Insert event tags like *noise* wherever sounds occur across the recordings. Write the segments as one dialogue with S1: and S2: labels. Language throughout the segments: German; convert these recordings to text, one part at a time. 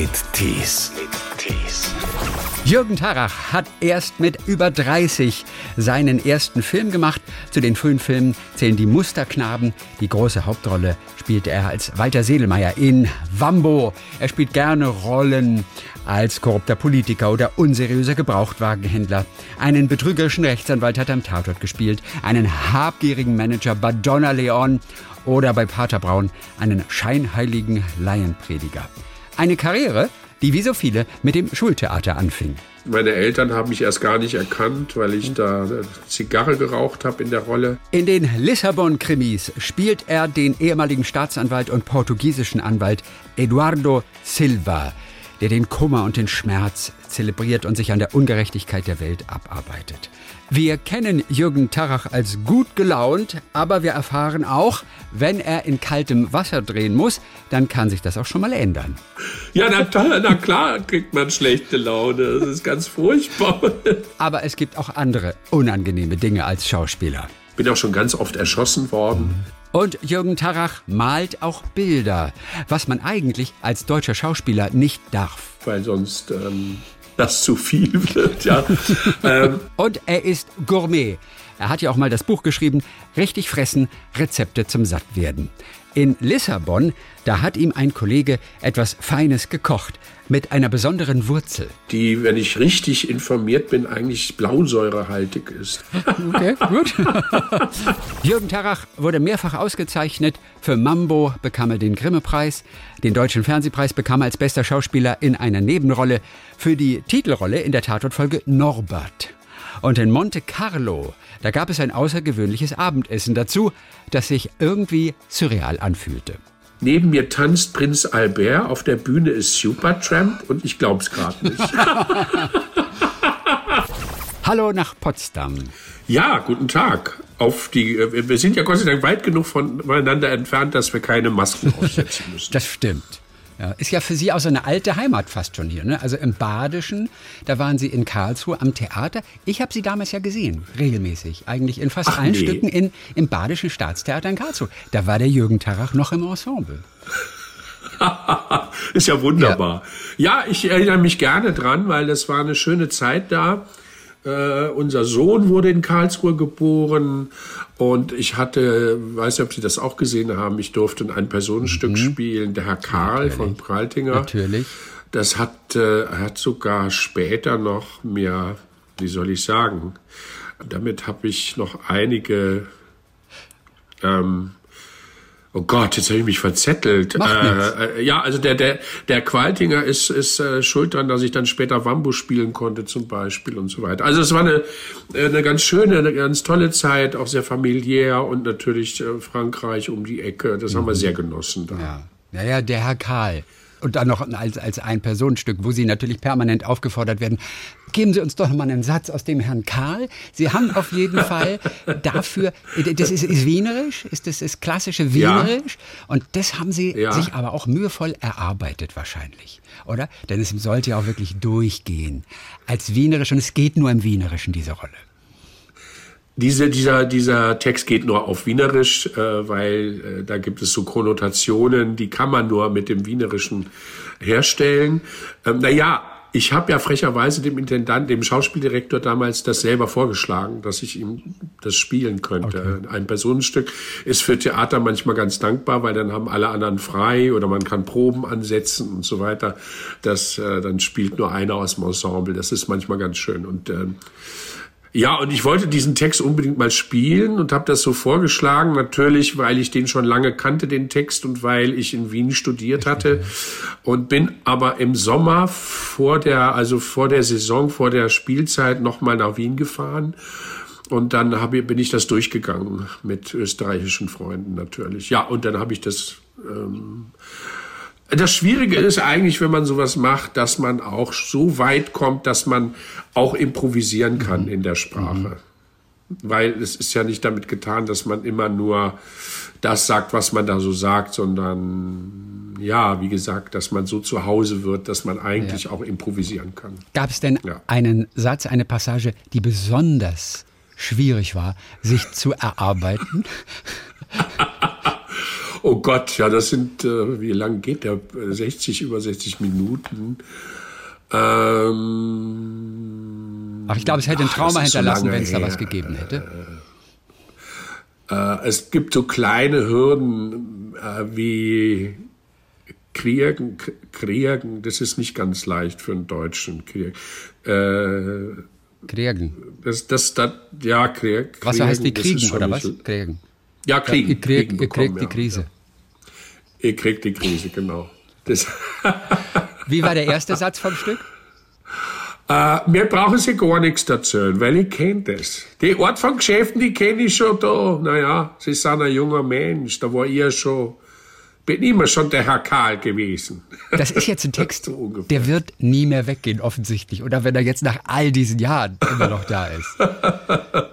S1: mit Tees.
S2: Jürgen Tarach hat erst mit über 30 seinen ersten Film gemacht. Zu den frühen Filmen zählen die Musterknaben. Die große Hauptrolle spielte er als Walter Seelmeier in Wambo. Er spielt gerne Rollen als korrupter Politiker oder unseriöser Gebrauchtwagenhändler. Einen betrügerischen Rechtsanwalt hat er am Tatort gespielt, einen habgierigen Manager Badonna Leon oder bei Pater Braun einen scheinheiligen Laienprediger. Eine Karriere, die wie so viele mit dem Schultheater anfing.
S3: Meine Eltern haben mich erst gar nicht erkannt, weil ich da Zigarre geraucht habe in der Rolle.
S2: In den Lissabon-Krimis spielt er den ehemaligen Staatsanwalt und portugiesischen Anwalt Eduardo Silva, der den Kummer und den Schmerz zelebriert und sich an der Ungerechtigkeit der Welt abarbeitet. Wir kennen Jürgen Tarach als gut gelaunt, aber wir erfahren auch, wenn er in kaltem Wasser drehen muss, dann kann sich das auch schon mal ändern.
S3: Ja, na, na klar kriegt man schlechte Laune. Das ist ganz furchtbar.
S2: Aber es gibt auch andere unangenehme Dinge als Schauspieler.
S3: Bin auch schon ganz oft erschossen worden.
S2: Und Jürgen Tarach malt auch Bilder, was man eigentlich als deutscher Schauspieler nicht darf.
S3: Weil sonst ähm, das zu viel wird. Ja. *laughs* ähm.
S2: Und er ist Gourmet. Er hat ja auch mal das Buch geschrieben, Richtig fressen, Rezepte zum Sattwerden. In Lissabon, da hat ihm ein Kollege etwas Feines gekocht mit einer besonderen Wurzel.
S3: Die, wenn ich richtig informiert bin, eigentlich blausäurehaltig ist. *laughs*
S2: Okay, gut. *laughs* Jürgen Tarach wurde mehrfach ausgezeichnet. Für Mambo bekam er den Grimme-Preis. Den Deutschen Fernsehpreis bekam er als bester Schauspieler in einer Nebenrolle. Für die Titelrolle in der Tatortfolge Norbert. Und in Monte Carlo, da gab es ein außergewöhnliches Abendessen dazu, das sich irgendwie surreal anfühlte.
S3: Neben mir tanzt Prinz Albert, auf der Bühne ist Supertramp und ich glaub's gerade nicht. *laughs*
S2: Hallo nach Potsdam.
S3: Ja, guten Tag. Auf die, äh, wir sind ja Gott sei Dank weit genug voneinander entfernt, dass wir keine Masken *laughs* aufsetzen müssen.
S2: Das stimmt. Ja, ist ja für Sie auch so eine alte Heimat fast schon hier. Ne? Also im Badischen, da waren Sie in Karlsruhe am Theater. Ich habe Sie damals ja gesehen, regelmäßig. Eigentlich in fast
S3: Ach,
S2: allen
S3: nee.
S2: Stücken in, im Badischen Staatstheater in Karlsruhe. Da war der Jürgen Tarach noch im Ensemble. *laughs*
S3: ist ja wunderbar. Ja. ja, ich erinnere mich gerne dran, weil das war eine schöne Zeit da. Uh, unser Sohn wurde in Karlsruhe geboren und ich hatte, weiß nicht, ob Sie das auch gesehen haben, ich durfte ein Personenstück mhm. spielen, der Herr Karl Natürlich. von Praltinger.
S2: Natürlich.
S3: Das hat, äh, hat sogar später noch mir, wie soll ich sagen, damit habe ich noch einige ähm, Oh Gott, jetzt habe ich mich verzettelt. Äh, äh, ja, also der, der, der Qualtinger ist, ist äh, schuld daran, dass ich dann später Wambo spielen konnte zum Beispiel und so weiter. Also es war eine, eine ganz schöne, eine ganz tolle Zeit, auch sehr familiär und natürlich äh, Frankreich um die Ecke. Das mhm. haben wir sehr genossen da.
S2: Ja. Naja, der Herr Karl. Und dann noch als, als ein Personenstück, wo Sie natürlich permanent aufgefordert werden, geben Sie uns doch noch mal einen Satz aus dem Herrn Karl. Sie haben auf jeden *laughs* Fall dafür, das ist, ist wienerisch, ist das ist klassische wienerisch. Ja. Und das haben Sie ja. sich aber auch mühevoll erarbeitet wahrscheinlich, oder? Denn es sollte ja auch wirklich durchgehen als wienerisch und es geht nur im Wienerischen, diese Rolle.
S3: Diese, dieser, dieser Text geht nur auf Wienerisch, äh, weil äh, da gibt es so Konnotationen, die kann man nur mit dem Wienerischen herstellen. Ähm, naja, ich habe ja frecherweise dem Intendant, dem Schauspieldirektor damals das selber vorgeschlagen, dass ich ihm das spielen könnte. Okay. Ein Personenstück ist für Theater manchmal ganz dankbar, weil dann haben alle anderen frei oder man kann Proben ansetzen und so weiter. Das äh, dann spielt nur einer aus dem Ensemble. Das ist manchmal ganz schön und äh, ja, und ich wollte diesen Text unbedingt mal spielen und habe das so vorgeschlagen, natürlich, weil ich den schon lange kannte, den Text, und weil ich in Wien studiert hatte. Und bin aber im Sommer vor der, also vor der Saison, vor der Spielzeit nochmal nach Wien gefahren. Und dann hab, bin ich das durchgegangen mit österreichischen Freunden natürlich. Ja, und dann habe ich das ähm, das Schwierige ist eigentlich, wenn man sowas macht, dass man auch so weit kommt, dass man auch improvisieren kann mhm. in der Sprache. Mhm. Weil es ist ja nicht damit getan, dass man immer nur das sagt, was man da so sagt, sondern ja, wie gesagt, dass man so zu Hause wird, dass man eigentlich ja. auch improvisieren kann.
S2: Gab es denn ja. einen Satz, eine Passage, die besonders schwierig war, sich zu erarbeiten? *laughs*
S3: Oh Gott, ja, das sind, äh, wie lang geht der? 60, über 60 Minuten. Ähm,
S2: Ach, ich glaube, es hätte ein Trauma
S3: so
S2: hinterlassen,
S3: lange
S2: wenn es da was gegeben hätte.
S3: Äh, es gibt so kleine Hürden äh, wie Kriegen, Kriegen, das ist nicht ganz leicht für einen Deutschen. Krieg. Äh,
S2: Kriegen.
S3: das, das, das, ja, Krieg.
S2: Was heißt die kriegen, oder was? Kriegen.
S3: Ja, kriegen.
S2: Ihr kriegt,
S3: kriegen bekommen,
S2: kriegt die
S3: ja.
S2: Krise.
S3: Ihr kriegt die Krise, genau. *laughs*
S2: Wie war der erste Satz vom Stück?
S3: äh, mir brauchen Sie gar nichts erzählen, weil ich kenne das. Die Art von Geschäften, die kenne ich schon da. Naja, Sie sind ein junger Mensch, da war ich ja schon, bin immer schon der Herr Karl gewesen.
S2: Das ist jetzt ein *laughs* Text,
S3: So
S2: der wird nie mehr weggehen, offensichtlich. Oder wenn er jetzt nach all diesen Jahren immer noch da ist. *laughs*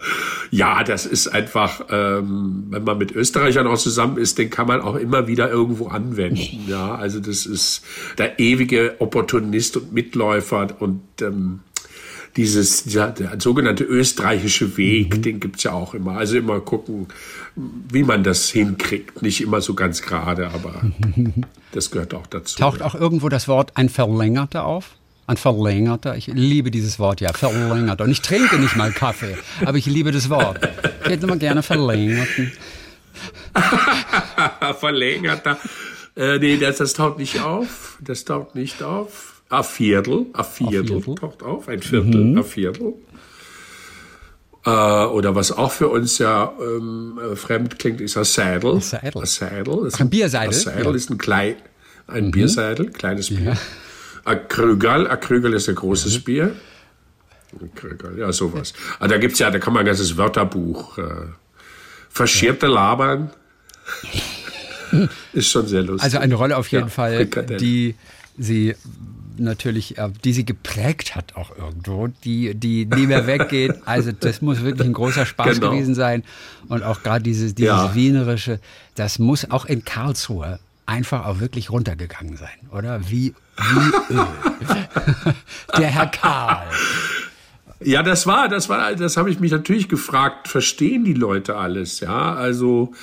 S3: Ja, das ist einfach, ähm, wenn man mit Österreichern auch zusammen ist, den kann man auch immer wieder irgendwo anwenden. Ja, also das ist der ewige Opportunist und Mitläufer und ähm, dieses dieser, der sogenannte österreichische Weg, den gibt's ja auch immer. Also immer gucken, wie man das hinkriegt. Nicht immer so ganz gerade, aber *laughs* das gehört auch dazu.
S2: Taucht auch irgendwo das Wort ein Verlängerter auf? Ein Verlängerter? Ich liebe dieses Wort, ja, Verlängerter. Und ich trinke nicht mal Kaffee, aber ich liebe das Wort. Ich hätte mal gerne Verlängerten. *laughs*
S3: Verlängerter. Äh, nee, das, das taucht nicht auf. Das taucht nicht auf. A Viertel. A Viertel, taucht auf. Ein Viertel. A Viertel. Äh, oder was auch für uns ja ähm, äh, fremd klingt, ist a Saddle.
S2: A Saddle.
S3: A Saddle. Ist
S2: ein Bierseidel?
S3: A Saddle
S2: Ja. Mhm.
S3: ist ein klein, ein Bierseidel, kleines Bier. A Krügerl. A Krügerl ist ein großes
S2: Mhm.
S3: Bier. Ein Krügerl, ja, sowas. Ah, da gibt's ja, da kann man ein ganzes Wörterbuch. Äh, verschierte Labern. *laughs* Ist schon sehr lustig.
S2: Also eine Rolle auf jeden
S3: Ja,
S2: Fall, die sie natürlich, äh, die sie geprägt hat auch irgendwo, die, die nie mehr weggeht. *laughs* Also das muss wirklich ein großer Spaß
S3: Genau.
S2: gewesen sein. Und auch gerade dieses, dieses
S3: Ja.
S2: Wienerische, das muss auch in Karlsruhe einfach auch wirklich runtergegangen sein, oder? Wie, wie Öl. *laughs* Der Herr Karl.
S3: Ja, das war, das war, das habe ich mich natürlich gefragt. Verstehen die Leute alles? Ja, also,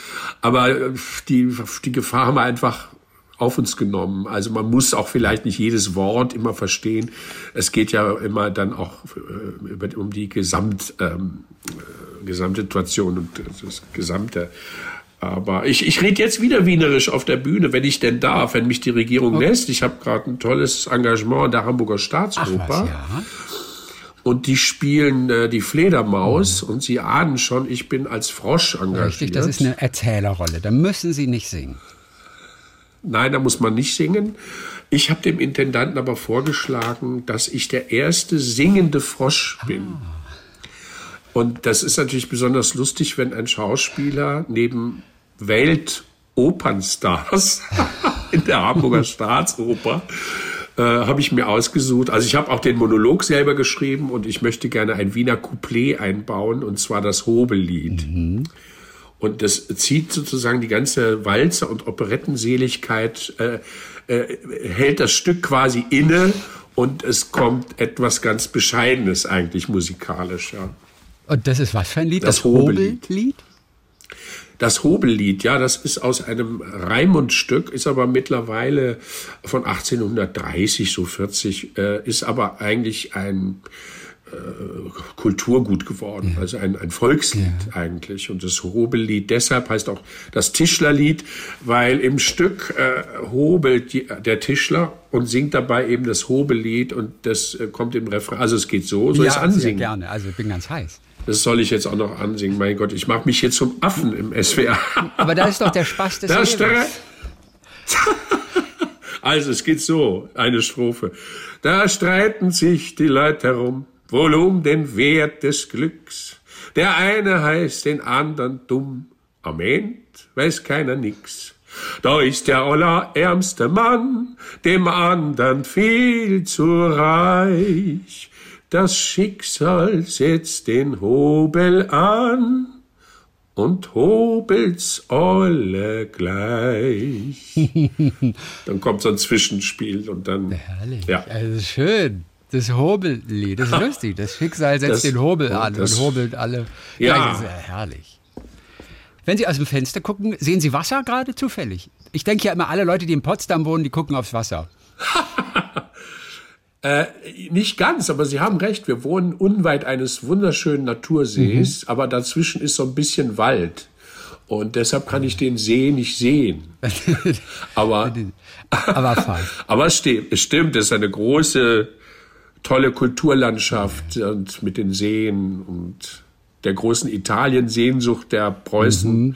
S3: aber äh, die, die Gefahr haben wir einfach auf uns genommen. Also man muss auch vielleicht nicht jedes Wort immer verstehen. Es geht ja immer dann auch äh, um die Gesamt, ähm, äh, Gesamtsituation und das Gesamte. Aber ich, ich rede jetzt wieder wienerisch auf der Bühne, wenn ich denn darf, wenn mich die Regierung lässt. Ich habe gerade ein tolles Engagement in der Hamburger
S2: Ach
S3: Staatsoper.
S2: was, ja.
S3: Und die spielen äh, die Fledermaus und sie ahnen schon, ich bin als Frosch engagiert.
S2: Richtig, das ist eine Erzählerrolle. Da müssen sie nicht singen.
S3: Nein, da muss man nicht singen. Ich habe dem Intendanten aber vorgeschlagen, dass ich der erste singende Frosch bin. Und das ist natürlich besonders lustig, wenn ein Schauspieler neben Weltopernstars *laughs* in der Hamburger Staatsoper äh, habe ich mir ausgesucht. Also ich habe auch den Monolog selber geschrieben und ich möchte gerne ein Wiener Couplet einbauen und zwar das Hobellied. Und das zieht sozusagen die ganze Walzer- und Operettenseligkeit, äh, äh, hält das Stück quasi inne und es kommt etwas ganz Bescheidenes eigentlich musikalisch. Ja.
S2: Und das ist was für ein Lied?
S3: Das
S2: Das,
S3: Hobellied.
S2: Hobellied?
S3: Das Hobellied, ja, das ist aus einem Raimund-Stück, ist aber mittlerweile von 1830, so 40, äh, ist aber eigentlich ein Kulturgut geworden, also ein, ein Volkslied eigentlich. Und das Hobellied deshalb heißt auch das Tischlerlied, weil im Stück äh, hobelt die, der Tischler und singt dabei eben das Hobellied und das äh, kommt im Refrain. Also es geht so, soll ich es
S2: sehr
S3: ansingen?
S2: gerne. Also ich bin ganz heiß.
S3: Das soll ich jetzt auch noch ansingen. Mein Gott, ich mache mich jetzt zum Affen im SWR.
S2: Aber da ist doch der Spaß des
S3: Da
S2: Lebens. *laughs*
S3: also es geht so, eine Strophe. Da streiten sich die Leute herum, wohl um den Wert des Glücks. Der eine heißt den anderen dumm, am End weiß keiner nix. Da ist der allerärmste Mann, dem andern viel zu reich. Das Schicksal setzt den Hobel an und hobelt's alle gleich. *laughs* dann kommt so ein Zwischenspiel und dann.
S2: Herrlich.
S3: Ja.
S2: Also schön. Das Hobellied, das ist *laughs* lustig. Das Schicksal setzt
S3: Das-
S2: den Hobel an und hobelt alle.
S3: Ja.
S2: Gleich. Das ist ja herrlich. Wenn Sie aus dem Fenster gucken, sehen Sie Wasser gerade zufällig? Ich denke ja immer, alle Leute, die in Potsdam wohnen, die gucken aufs Wasser. *laughs*
S3: Äh, nicht ganz, aber Sie haben recht. Wir wohnen unweit eines wunderschönen Natursees, mhm. aber dazwischen ist so ein bisschen Wald. Und deshalb kann ich den See nicht sehen. *laughs* aber, aber, aber es stimmt, es stimmt, es ist eine große, tolle Kulturlandschaft und mit den Seen und der großen Italien-Sehnsucht der Preußen, mhm.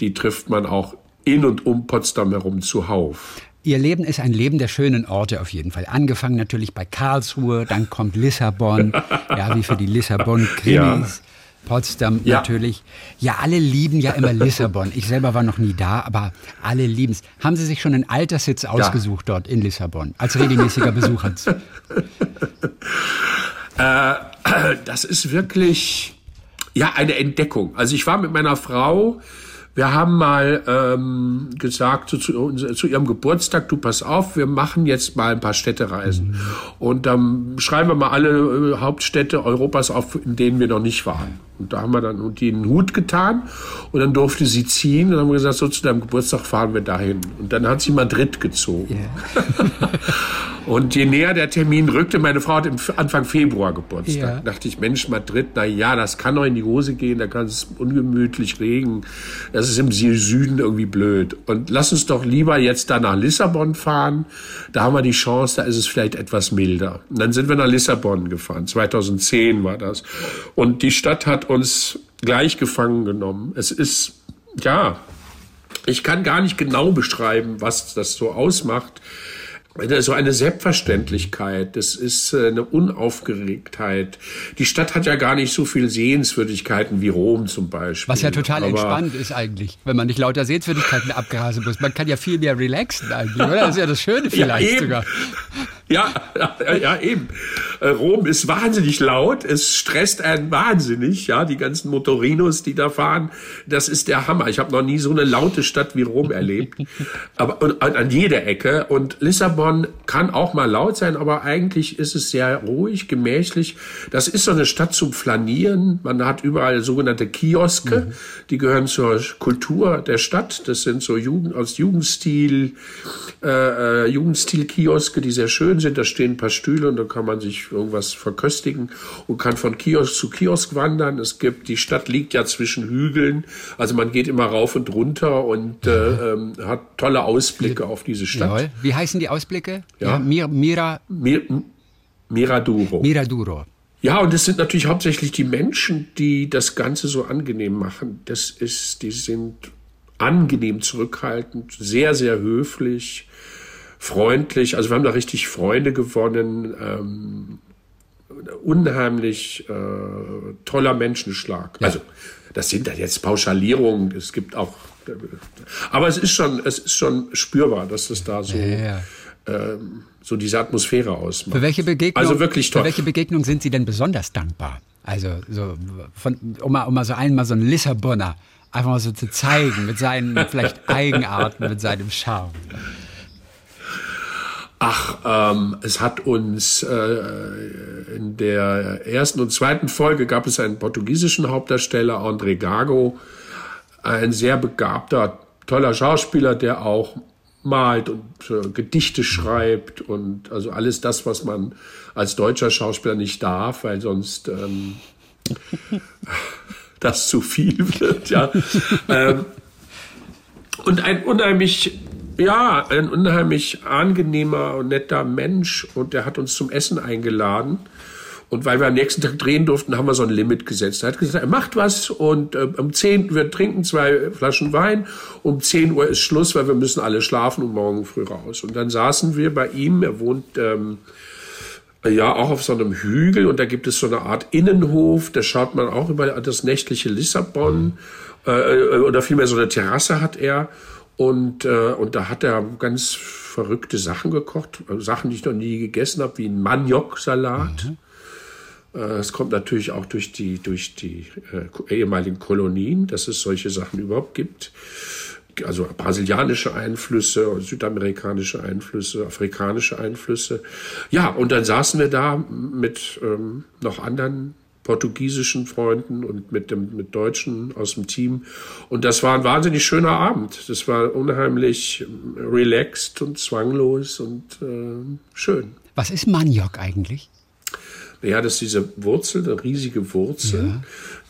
S3: die trifft man auch in und um Potsdam herum zuhauf.
S2: Ihr Leben ist ein Leben der schönen Orte auf jeden Fall. Angefangen natürlich bei Karlsruhe, dann kommt Lissabon, *laughs* ja, wie für die Lissabon-Krimis. Ja. Potsdam ja. natürlich. Ja, alle lieben ja immer Lissabon. Ich selber war noch nie da, aber alle lieben es. Haben Sie sich schon einen Alterssitz ausgesucht ja. dort in Lissabon als regelmäßiger Besucher? *laughs*
S3: äh, das ist wirklich ja eine Entdeckung. Also ich war mit meiner Frau wir haben mal ähm, gesagt zu, zu, zu, ihrem Geburtstag, du pass auf, wir machen jetzt mal ein paar Städtereisen. Mhm. Und dann schreiben wir mal alle äh, Hauptstädte Europas auf, in denen wir noch nicht waren. Und da haben wir dann und einen Hut getan und dann durfte sie ziehen und haben gesagt, so zu deinem Geburtstag fahren wir dahin. Und dann hat sie Madrid gezogen. Yeah. *laughs* und je näher der Termin rückte, meine Frau hat im Anfang Februar Geburtstag. Yeah. dachte ich, Mensch, Madrid, na ja, das kann doch in die Hose gehen, da kann es ungemütlich regen. Das ist im Süden irgendwie blöd. Und lass uns doch lieber jetzt da nach Lissabon fahren. Da haben wir die Chance, da ist es vielleicht etwas milder. Und dann sind wir nach Lissabon gefahren. 2010 war das. Und die Stadt hat uns gleich gefangen genommen. Es ist, ja, ich kann gar nicht genau beschreiben, was das so ausmacht. So eine Selbstverständlichkeit, das ist äh, eine Unaufgeregtheit. Die Stadt hat ja gar nicht so viel Sehenswürdigkeiten wie Rom zum Beispiel.
S2: Was ja total Aber entspannt ist eigentlich, wenn man nicht lauter Sehenswürdigkeiten *laughs* abgrasen muss. Man kann ja viel mehr relaxen eigentlich, oder? Das ist ja das Schöne vielleicht ja, sogar.
S3: Ja, ja, ja, eben. Äh, Rom ist wahnsinnig laut. Es stresst einen wahnsinnig. Ja, die ganzen Motorinos, die da fahren, das ist der Hammer. Ich habe noch nie so eine laute Stadt wie Rom erlebt. Aber und, an jeder Ecke. Und Lissabon kann auch mal laut sein, aber eigentlich ist es sehr ruhig, gemächlich. Das ist so eine Stadt zum Flanieren. Man hat überall sogenannte Kioske. Mhm. Die gehören zur Kultur der Stadt. Das sind so Jugend, aus Jugendstil, äh, äh Jugendstil-Kioske, die sehr schön sind. Da stehen ein paar Stühle und da kann man sich irgendwas verköstigen und kann von Kiosk zu Kiosk wandern. Es gibt, die Stadt liegt ja zwischen Hügeln, also man geht immer rauf und runter und äh, ähm, hat tolle Ausblicke auf diese Stadt. Jawohl.
S2: Wie heißen die Ausblicke? Ja, ja Mir, Mira,
S3: Mir, Miraduro.
S2: Miraduro.
S3: Ja, und es sind natürlich hauptsächlich die Menschen, die das Ganze so angenehm machen. Das ist, die sind angenehm zurückhaltend, sehr, sehr höflich freundlich. Also wir haben da richtig Freunde gewonnen. Ähm, unheimlich äh, toller Menschenschlag. Ja. Also das sind dann jetzt Pauschalierungen. Es gibt auch, aber es ist schon, es ist schon spürbar, dass es da so. Ja, ähm, so diese Atmosphäre ausmacht.
S2: Für welche Begegnung,
S3: also wirklich toll.
S2: Für welche Begegnung sind Sie denn besonders dankbar? Also so von, um, mal, um mal so einmal so einen Lissabonner einfach mal so zu zeigen mit seinen vielleicht Eigenarten, mit seinem Charme.
S3: Ach, ähm, es hat uns äh, in der ersten und zweiten Folge gab es einen portugiesischen Hauptdarsteller, André Gago, ein sehr begabter, toller Schauspieler, der auch malt und äh, Gedichte schreibt und also alles das, was man als deutscher Schauspieler nicht darf, weil sonst ähm, *laughs* das zu viel wird. Ja. *laughs* ähm, und ein unheimlich ja, ein unheimlich angenehmer und netter Mensch und der hat uns zum Essen eingeladen. Und weil wir am nächsten Tag drehen durften, haben wir so ein Limit gesetzt. Er hat gesagt, er macht was und äh, um 10 wir trinken zwei Flaschen Wein. Um 10 Uhr ist Schluss, weil wir müssen alle schlafen und morgen früh raus. Und dann saßen wir bei ihm. Er wohnt ähm, ja auch auf so einem Hügel und da gibt es so eine Art Innenhof. Da schaut man auch über das nächtliche Lissabon. Äh, äh oder vielmehr so eine Terrasse hat er. Und, äh, und da hat er ganz verrückte Sachen gekocht, Sachen, die ich noch nie gegessen habe, wie ein Maniok-Salat. Mhm. Äh, es kommt natürlich auch durch die, durch die äh, ehemaligen Kolonien, dass es solche Sachen überhaupt gibt. Also brasilianische Einflüsse, südamerikanische Einflüsse, afrikanische Einflüsse. Ja, und dann saßen wir da mit ähm, noch anderen portugiesischen Freunden und mit dem mit Deutschen aus dem Team. Und das war ein wahnsinnig schöner Abend. Das war unheimlich relaxed und zwanglos und äh, schön.
S2: Was ist Maniok eigentlich?
S3: Ja, das ist diese Wurzel, eine riesige Wurzel, ja.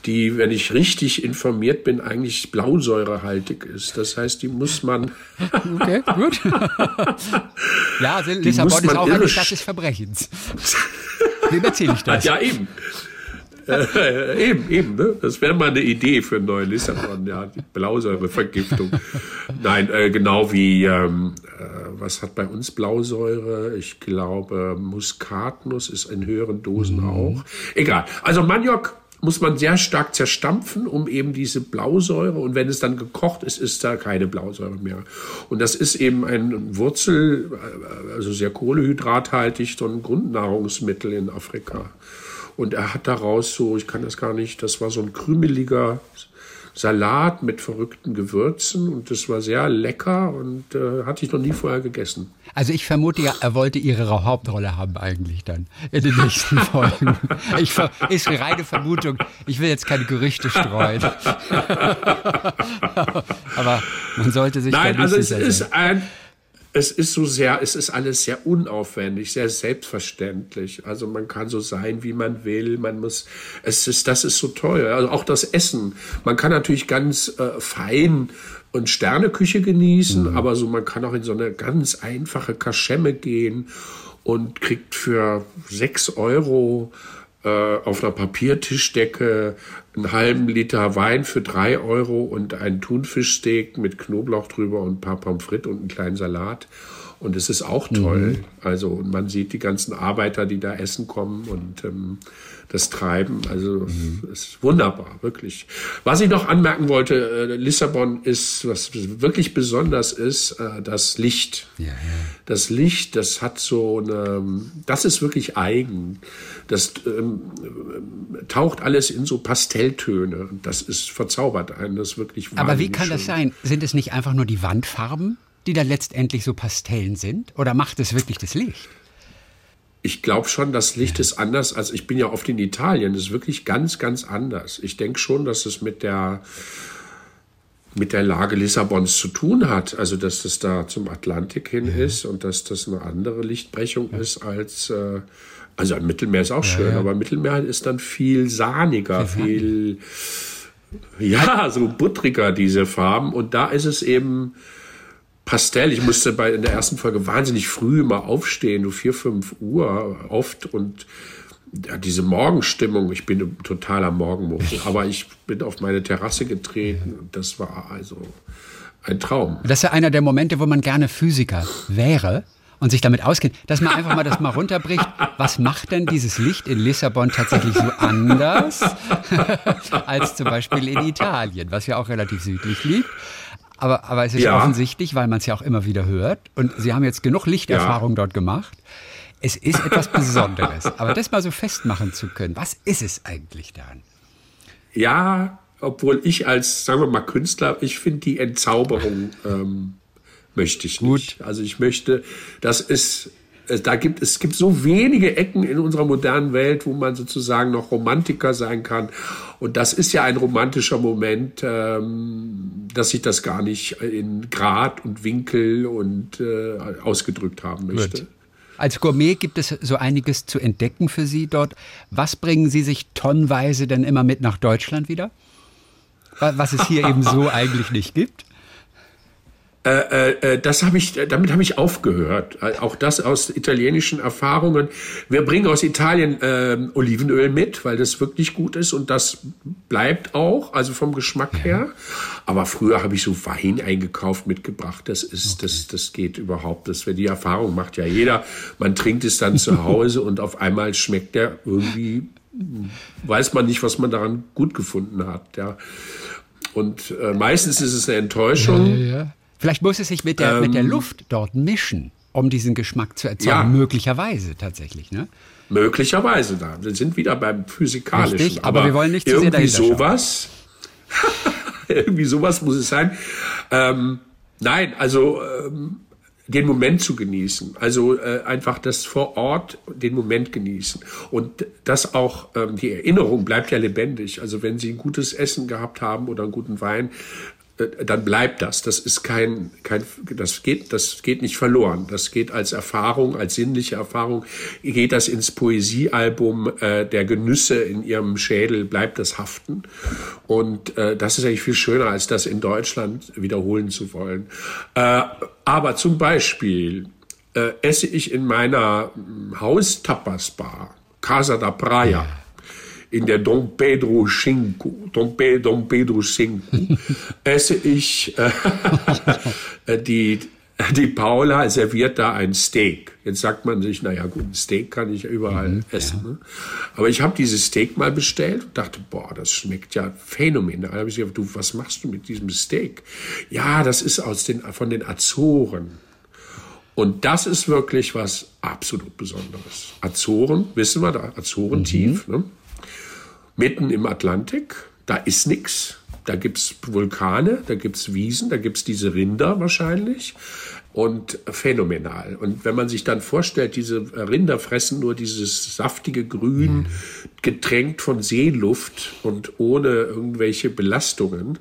S3: die, wenn ich richtig informiert bin, eigentlich blausäurehaltig ist. Das heißt, die muss man. *laughs*
S2: okay, gut. *laughs* ja, also Lissabon ist auch eine Stadt des Verbrechens. Wem erzähle ich *laughs* das?
S3: Ja, eben. Äh, eben, eben, ne? Das wäre mal eine Idee für einen neuen Lissabon, ja, die Blausäurevergiftung. Nein, äh, genau wie, ähm, äh, was hat bei uns Blausäure? Ich glaube, Muskatnuss ist in höheren Dosen mhm. auch. Egal. Also Maniok muss man sehr stark zerstampfen, um eben diese Blausäure, und wenn es dann gekocht ist, ist da keine Blausäure mehr. Und das ist eben ein Wurzel, äh, also sehr kohlehydrathaltig, so ein Grundnahrungsmittel in Afrika. Und er hat daraus so, ich kann das gar nicht, das war so ein krümeliger Salat mit verrückten Gewürzen und das war sehr lecker und äh, hatte ich noch nie vorher gegessen.
S2: Also ich vermute ja, er wollte ihre Hauptrolle haben eigentlich dann in den nächsten *laughs* Folgen. Ich, ist eine reine Vermutung. Ich will jetzt keine Gerüchte streuen. *laughs* Aber man sollte sich
S3: Nein, also es ist ein es ist so sehr, es ist alles sehr unaufwendig, sehr selbstverständlich. Also man kann so sein, wie man will. Man muss, es ist, das ist so toll. Also auch das Essen. Man kann natürlich ganz äh, fein und Sterneküche genießen, mhm. aber so man kann auch in so eine ganz einfache Kaschemme gehen und kriegt für sechs Euro auf einer Papiertischdecke einen halben Liter Wein für drei Euro und ein Thunfischsteak mit Knoblauch drüber und ein paar Pommes frites und einen kleinen Salat. Und es ist auch toll. Mhm. Also man sieht die ganzen Arbeiter, die da essen kommen und ähm, das Treiben. Also mhm. ist wunderbar, wirklich. Was ich noch anmerken wollte, äh, Lissabon ist, was wirklich besonders ist, äh, das Licht. Ja, ja. Das Licht, das hat so eine, das ist wirklich eigen. Das ähm, taucht alles in so Pastelltöne. Das ist verzaubert einen. Das ist wirklich
S2: Aber wie kann schön. das sein? Sind es nicht einfach nur die Wandfarben, die da letztendlich so Pastellen sind? Oder macht es wirklich das Licht?
S3: Ich glaube schon, das Licht ist anders. als ich bin ja oft in Italien. Das ist wirklich ganz, ganz anders. Ich denke schon, dass es mit der mit der Lage Lissabons zu tun hat. Also dass das da zum Atlantik hin ja. ist und dass das eine andere Lichtbrechung ja. ist als äh, also am Mittelmeer ist auch ja, schön, aber Mittelmeer ist dann viel sahniger, viel ja *laughs* so buttriger diese Farben und da ist es eben Pastell. Ich musste bei in der ersten Folge wahnsinnig früh mal aufstehen, so vier, fünf Uhr oft und ja, diese Morgenstimmung, ich bin ein totaler Morgenmuffel, aber ich bin auf meine Terrasse getreten und das war also ein Traum.
S2: Das ist ja einer der Momente, wo man gerne Physiker wäre und sich damit auskennt, dass man einfach mal das mal runterbricht. Was macht denn dieses Licht in Lissabon tatsächlich so anders *laughs* als zum Beispiel in Italien, was ja auch relativ südlich liegt? Aber, aber es ist ja. offensichtlich, weil man es ja auch immer wieder hört. Und Sie haben jetzt genug Lichterfahrung ja. dort gemacht. Es ist etwas Besonderes. *laughs* aber das mal so festmachen zu können, was ist es eigentlich dann?
S3: Ja, obwohl ich als, sagen wir mal, Künstler, ich finde die Entzauberung ähm, möchte ich nicht. Gut. Also ich möchte, das ist da gibt es gibt so wenige Ecken in unserer modernen Welt, wo man sozusagen noch Romantiker sein kann. Und das ist ja ein romantischer Moment, ähm, dass ich das gar nicht in Grad und Winkel und äh, ausgedrückt haben möchte. Gut.
S2: Als Gourmet gibt es so einiges zu entdecken für Sie dort. Was bringen Sie sich tonnenweise denn immer mit nach Deutschland wieder? Was es hier eben so *laughs* eigentlich nicht gibt?
S3: Äh, äh, äh, das habe ich, damit habe ich aufgehört. Auch das aus italienischen Erfahrungen. Wir bringen aus Italien äh, Olivenöl mit, weil das wirklich gut ist und das bleibt auch, also vom Geschmack ja. her. Aber früher habe ich so Wein eingekauft, mitgebracht. Das ist, okay. das, das geht überhaupt. Das die Erfahrung macht ja jeder. Man trinkt es dann zu Hause und auf einmal schmeckt der irgendwie, weiß man nicht, was man daran gut gefunden hat. Ja. Und äh, meistens ist es eine Enttäuschung. Ja, ja,
S2: Vielleicht muss es sich mit der, ähm, mit der ähm. Luft dort mischen, um diesen Geschmack zu erzeugen. Ja. Möglicherweise tatsächlich, ne?
S3: Möglicherweise da. Wir sind wieder beim Physikalischen.
S2: Richtig, aber, aber wir wollen nicht zu
S3: irgendwie sowas. *laughs* irgendwie sowas muss es sein. Ähm, nein, also ähm, den Moment zu genießen. Also äh, einfach das vor Ort den Moment genießen. Und das auch, ähm, die Erinnerung bleibt ja lebendig. Also wenn Sie ein gutes Essen gehabt haben oder einen guten Wein, dann bleibt das. Das ist kein, kein, das geht, das geht nicht verloren. Das geht als Erfahrung, als sinnliche Erfahrung, geht das ins Poesiealbum äh, der Genüsse in ihrem Schädel, bleibt das haften. Und äh, das ist eigentlich viel schöner, als das in Deutschland wiederholen zu wollen. Äh, aber zum Beispiel äh, esse ich in meiner hm, Haus-Tapas-Bar, Casa da Praia. In der Dom Pedro Cinco, Dom, Pe Dom Pedro Cinco, *laughs* esse ich *laughs* äh, die, die Paula serviert da ein Steak. Jetzt sagt man sich, naja gut, ein Steak kann ich überall mhm, essen. Ja. Ne? Aber ich habe dieses Steak mal bestellt und dachte, boah, das schmeckt ja phänomenal. Da habe ich gesagt, du, was machst du mit diesem Steak? Ja, das ist aus den, von den Azoren. Und das ist wirklich was absolut Besonderes. Azoren, wissen wir da, Azoren mhm. tief. Ne? Mitten im Atlantik. Da ist nichts. Da gibt's Vulkane, da gibt's Wiesen, da gibt's diese Rinder wahrscheinlich. Und phänomenal. Und wenn man sich dann vorstellt, diese Rinder fressen nur dieses saftige Grün, getränkt von Seeluft und ohne irgendwelche Belastungen,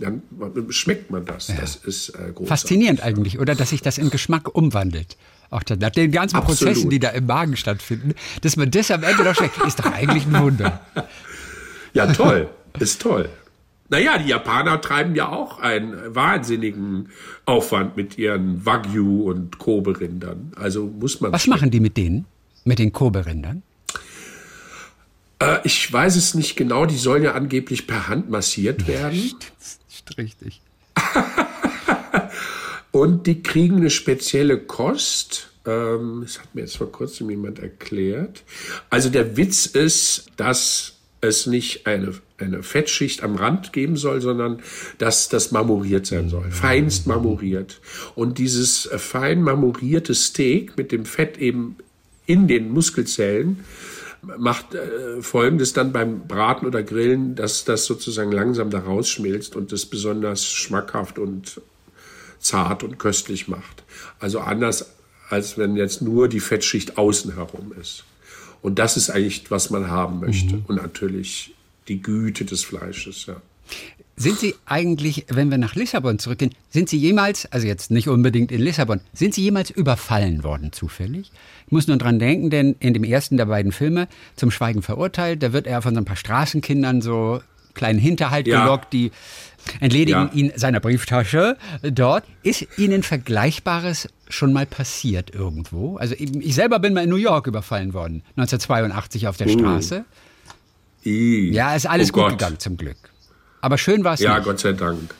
S3: dann schmeckt man das. Ja. Das ist äh, großartig.
S2: Faszinierend eigentlich, oder? Dass sich das in Geschmack umwandelt. Auch dann, nach den ganzen Absolut. Prozessen, die da im Magen stattfinden, dass man das am Ende noch schmeckt, ist doch eigentlich ein Wunder. *laughs*
S3: Ja, toll. Ist toll. Naja, die Japaner treiben ja auch einen wahnsinnigen Aufwand mit ihren Wagyu und Kobe-Rindern. Also muss man.
S2: Was machen die mit denen? Mit den Kobe-Rindern?
S3: Äh, ich weiß es nicht genau. Die sollen ja angeblich per Hand massiert werden. *laughs*
S2: Richtig. *laughs*
S3: und die kriegen eine spezielle Kost. Ähm, das hat mir jetzt vor kurzem jemand erklärt. Also der Witz ist, dass es nicht eine, eine Fettschicht am Rand geben soll, sondern dass das marmoriert sein soll. Feinst marmoriert. Und dieses fein marmorierte Steak mit dem Fett eben in den Muskelzellen macht äh, folgendes dann beim Braten oder Grillen, dass das sozusagen langsam da rausschmilzt und das besonders schmackhaft und zart und köstlich macht. Also anders als wenn jetzt nur die Fettschicht außen herum ist. Und das ist eigentlich, was man haben möchte. Mhm. Und natürlich die Güte des Fleisches, ja.
S2: Sind Sie eigentlich, wenn wir nach Lissabon zurückgehen, sind Sie jemals, also jetzt nicht unbedingt in Lissabon, sind Sie jemals überfallen worden zufällig? Ich muss nur dran denken, denn in dem ersten der beiden Filme, Zum Schweigen verurteilt, da wird er von so ein paar Straßenkindern so kleinen Hinterhalt ja. gelockt, die entledigen ja. ihn seiner Brieftasche dort. Ist Ihnen Vergleichbares schon mal passiert irgendwo? Also ich selber bin mal in New York überfallen worden, 1982 auf der uh. Straße. I. Ja, ist alles oh gut Gott. gegangen zum Glück. Aber schön war es
S3: Ja,
S2: nicht.
S3: Gott sei Dank.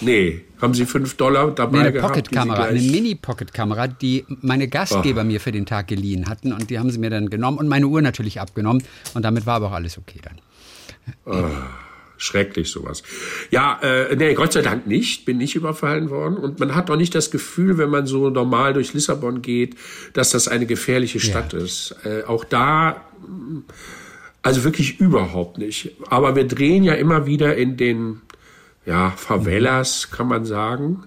S3: Nee, haben Sie fünf Dollar dabei
S2: nee, eine
S3: gehabt?
S2: Pocketkamera, eine Mini-Pocket-Kamera, die meine Gastgeber oh. mir für den Tag geliehen hatten und die haben sie mir dann genommen und meine Uhr natürlich abgenommen und damit war aber auch alles okay dann.
S3: Oh. Schrecklich sowas. Ja, äh, nee, Gott sei Dank nicht, bin nicht überfallen worden. Und man hat auch nicht das Gefühl, wenn man so normal durch Lissabon geht, dass das eine gefährliche Stadt ja. ist. Äh, auch da, also wirklich überhaupt nicht. Aber wir drehen ja immer wieder in den ja, Favelas, kann man sagen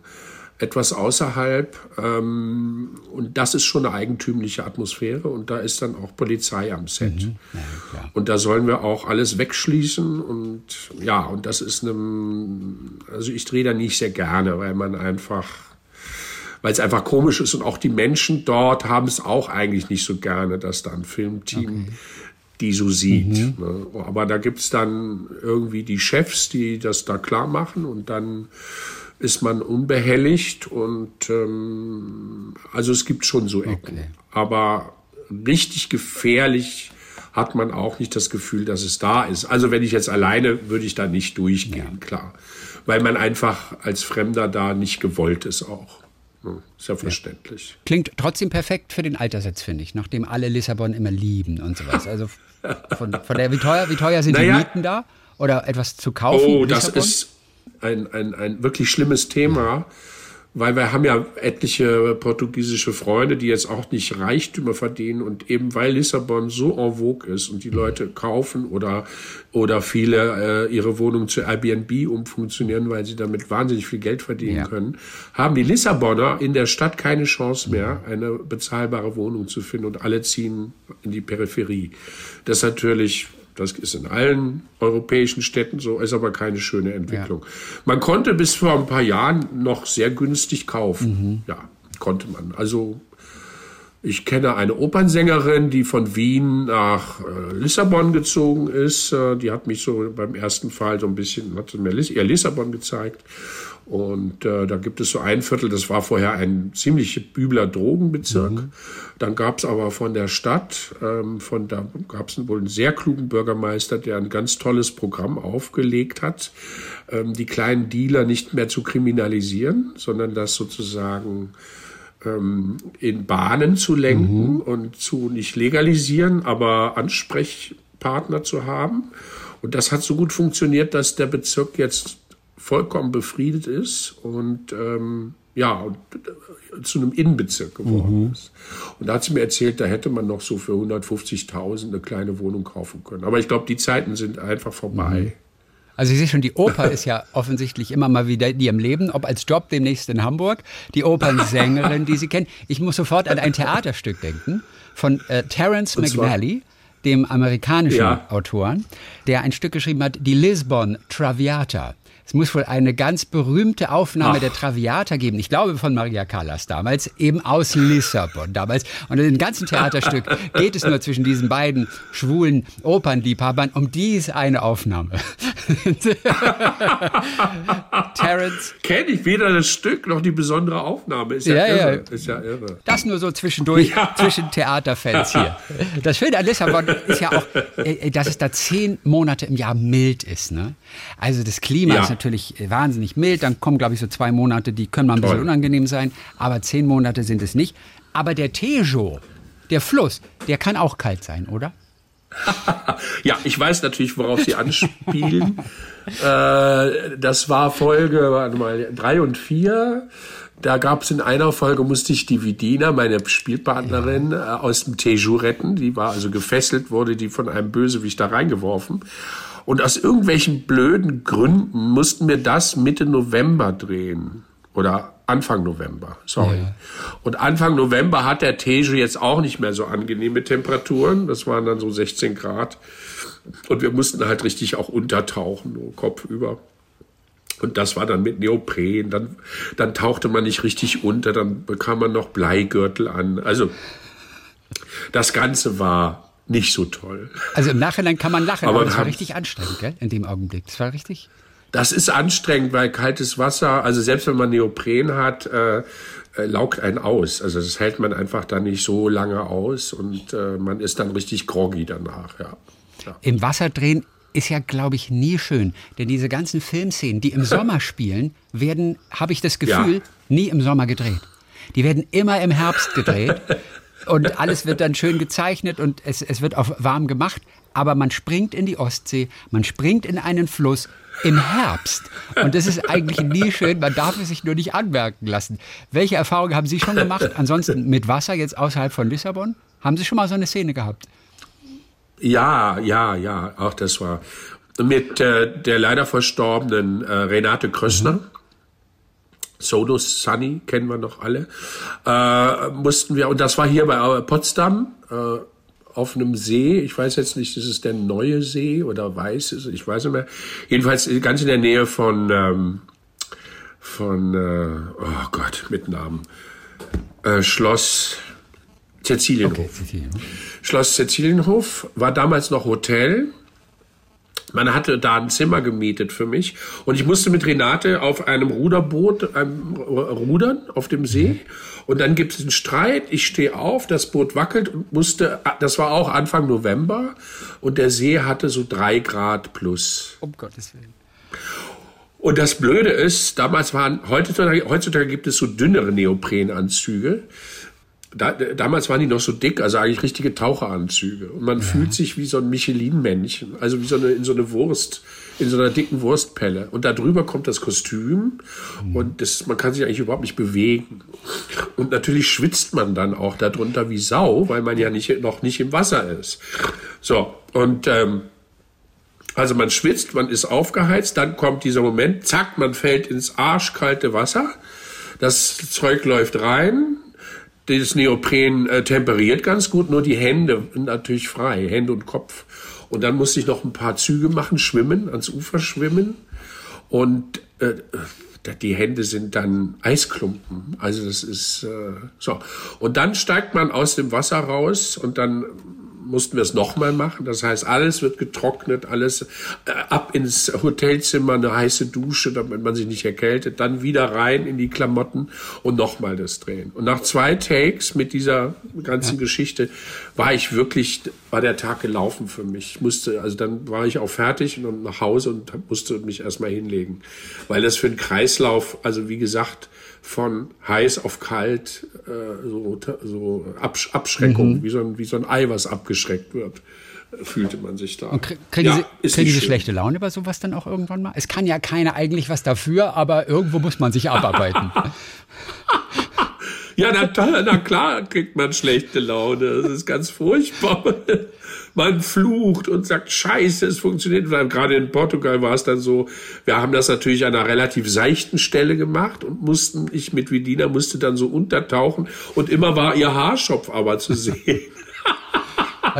S3: etwas außerhalb. Ähm, und das ist schon eine eigentümliche Atmosphäre. Und da ist dann auch Polizei am Set. Mhm. Ja, und da sollen wir auch alles wegschließen. Und ja, und das ist einem, also ich drehe da nicht sehr gerne, weil man einfach, weil es einfach komisch ist. Und auch die Menschen dort haben es auch eigentlich nicht so gerne, dass da ein Filmteam okay die so sieht. Mhm. Ne? Aber da gibt's dann irgendwie die Chefs, die das da klar machen und dann ist man unbehelligt und ähm, also es gibt schon so Ecken. Okay. Aber richtig gefährlich hat man auch nicht das Gefühl, dass es da ist. Also wenn ich jetzt alleine, würde ich da nicht durchgehen, ja. klar. Weil man einfach als Fremder da nicht gewollt ist auch. Ist ja verständlich. Ja.
S2: Klingt trotzdem perfekt für den Altersatz, finde ich, nachdem alle Lissabon immer lieben und sowas. Also von, von der, wie teuer, wie teuer sind naja. die Mieten da? Oder etwas zu kaufen?
S3: Oh, das ist, ein, ein, ein wirklich schlimmes Thema, weil wir haben ja etliche portugiesische Freunde, die jetzt auch nicht Reichtümer verdienen und eben weil Lissabon so en vogue ist und die Leute kaufen oder oder viele äh, ihre Wohnung zu Airbnb umfunktionieren, weil sie damit wahnsinnig viel Geld verdienen ja. können, haben die Lissabonner in der Stadt keine Chance mehr, eine bezahlbare Wohnung zu finden und alle ziehen in die Peripherie. Das ist natürlich das ist in allen europäischen Städten so, ist aber keine schöne Entwicklung. Ja. Man konnte bis vor ein paar Jahren noch sehr günstig kaufen. Mhm. Ja, konnte man. Also ich kenne eine Opernsängerin, die von Wien nach äh, Lissabon gezogen ist. Äh, die hat mich so beim ersten Fall so ein bisschen, hat mir ihr Lissabon gezeigt. Und äh, da gibt es so ein Viertel, das war vorher ein ziemlich übler Drogenbezirk. Mhm. Dann gab es aber von der Stadt, ähm, von da gab es wohl einen sehr klugen Bürgermeister, der ein ganz tolles Programm aufgelegt hat, ähm, die kleinen Dealer nicht mehr zu kriminalisieren, sondern das sozusagen ähm, in Bahnen zu lenken mhm. und zu nicht legalisieren, aber Ansprechpartner zu haben. Und das hat so gut funktioniert, dass der Bezirk jetzt vollkommen befriedet ist und ähm, ja, und, äh, zu einem Innenbezirk geworden mhm. ist. Und da hat sie mir erzählt, da hätte man noch so für 150.000 eine kleine Wohnung kaufen können. Aber ich glaube, die Zeiten sind einfach vorbei. Mhm.
S2: Also ich sehe schon, die Oper ist ja *laughs* offensichtlich immer mal wieder in ihrem Leben, ob als Job demnächst in Hamburg, die Opernsängerin, die Sie kennen. Ich muss sofort an ein Theaterstück denken von äh, Terence McNally dem amerikanischen ja. Autoren, der ein Stück geschrieben hat, die Lisbon Traviata. Es muss wohl eine ganz berühmte Aufnahme Ach. der Traviata geben. Ich glaube von Maria Callas damals, eben aus Lissabon damals. Und in dem ganzen Theaterstück *laughs* geht es nur zwischen diesen beiden schwulen Opernliebhabern um diese eine Aufnahme. *laughs*
S3: Terence. Kenne ich weder das Stück noch die besondere Aufnahme. Ist ja, ja, irre. Ja. Ist ja irre.
S2: Das nur so zwischendurch, *laughs* ja. zwischen Theaterfans hier. Das Schöne an Lissabon ist ja auch, äh, dass es da zehn Monate im Jahr mild ist. Ne? Also das Klima ja. ist natürlich wahnsinnig mild. Dann kommen, glaube ich, so zwei Monate, die können mal ein bisschen Toll. unangenehm sein. Aber zehn Monate sind es nicht. Aber der Tejo, der Fluss, der kann auch kalt sein, oder? *laughs*
S3: ja, ich weiß natürlich, worauf Sie anspielen. *laughs* äh, das war Folge warte mal, drei und vier. Da gab es in einer Folge, musste ich die Vidina, meine Spielpartnerin, ja. äh, aus dem Teju retten. Die war also gefesselt, wurde die von einem Bösewicht da reingeworfen. Und aus irgendwelchen blöden Gründen mussten wir das Mitte November drehen. Oder Anfang November, sorry. Ja. Und Anfang November hat der Tejo jetzt auch nicht mehr so angenehme Temperaturen. Das waren dann so 16 Grad. Und wir mussten halt richtig auch untertauchen, nur Kopf über. Und das war dann mit Neopren. Dann, dann tauchte man nicht richtig unter, dann bekam man noch Bleigürtel an. Also das Ganze war nicht so toll.
S2: Also im Nachhinein kann man lachen, aber, aber das war richtig anstrengend, gell? In dem Augenblick. Das war richtig.
S3: Das ist anstrengend, weil kaltes Wasser, also selbst wenn man Neopren hat, äh, äh, laugt einen aus. Also das hält man einfach dann nicht so lange aus und äh, man ist dann richtig groggy danach, ja.
S2: ja. Im Wasser drehen ist ja, glaube ich, nie schön. Denn diese ganzen Filmszenen, die im *laughs* Sommer spielen, werden, habe ich das Gefühl, ja. nie im Sommer gedreht. Die werden immer im Herbst gedreht. *laughs* und alles wird dann schön gezeichnet und es, es wird auch warm gemacht. Aber man springt in die Ostsee, man springt in einen Fluss im Herbst. Und das ist eigentlich nie schön, man darf es sich nur nicht anmerken lassen. Welche Erfahrungen haben Sie schon gemacht? Ansonsten mit Wasser jetzt außerhalb von Lissabon? Haben Sie schon mal so eine Szene gehabt?
S3: Ja, ja, ja, auch das war mit äh, der leider verstorbenen äh, Renate Krössner. Mhm. Sodo Sunny kennen wir noch alle, äh, mussten wir, und das war hier bei äh, Potsdam, äh, auf einem See, ich weiß jetzt nicht, ist es der neue See oder weiß, ich weiß nicht mehr, jedenfalls ganz in der Nähe von, ähm, von, äh, oh Gott, mit Namen, äh, Schloss Cäcilienhof. Okay. Schloss Cäcilienhof war damals noch Hotel man hatte da ein Zimmer gemietet für mich und ich musste mit Renate auf einem Ruderboot einem, rudern auf dem See. Und dann gibt es einen Streit. Ich stehe auf, das Boot wackelt und musste. Das war auch Anfang November und der See hatte so drei Grad plus.
S2: Um Gottes Willen.
S3: Und das Blöde ist, damals waren heutzutage, heutzutage gibt es so dünnere Neoprenanzüge da, damals waren die noch so dick, also eigentlich richtige Taucheranzüge. Und man ja. fühlt sich wie so ein Michelin-Männchen, also wie so eine, in so eine Wurst, in so einer dicken Wurstpelle. Und da drüber kommt das Kostüm mhm. und das, man kann sich eigentlich überhaupt nicht bewegen. Und natürlich schwitzt man dann auch darunter wie Sau, weil man ja nicht, noch nicht im Wasser ist. So, und ähm, also man schwitzt, man ist aufgeheizt, dann kommt dieser Moment, zack, man fällt ins arschkalte Wasser. Das Zeug läuft rein, das Neopren äh, temperiert ganz gut, nur die Hände natürlich frei, Hände und Kopf. Und dann musste ich noch ein paar Züge machen, schwimmen, ans Ufer schwimmen. Und äh, die Hände sind dann Eisklumpen. Also das ist äh, so. Und dann steigt man aus dem Wasser raus und dann mussten wir es nochmal machen. Das heißt, alles wird getrocknet, alles äh, ab ins Hotelzimmer, eine heiße Dusche, damit man sich nicht erkältet, dann wieder rein in die Klamotten und nochmal das drehen. Und nach zwei Takes mit dieser ganzen ja. Geschichte war ich wirklich, war der Tag gelaufen für mich. Ich musste, also dann war ich auch fertig und nach Hause und musste mich erstmal hinlegen. Weil das für einen Kreislauf, also wie gesagt, von heiß auf kalt, äh, so, so Absch Abschreckung, mhm. wie, so ein, wie so ein Ei, was abgeschreckt wird, fühlte man sich da.
S2: Und kriegen ja, Sie, kriegen Sie schlechte Laune über sowas dann auch irgendwann mal? Es kann ja keiner eigentlich was dafür, aber irgendwo muss man sich *laughs* abarbeiten.
S3: Ja, na, na klar kriegt man schlechte Laune. Das ist ganz furchtbar man flucht und sagt, scheiße, es funktioniert. Gerade in Portugal war es dann so, wir haben das natürlich an einer relativ seichten Stelle gemacht und mussten, ich mit Vidina musste dann so untertauchen und immer war ihr Haarschopf aber zu sehen.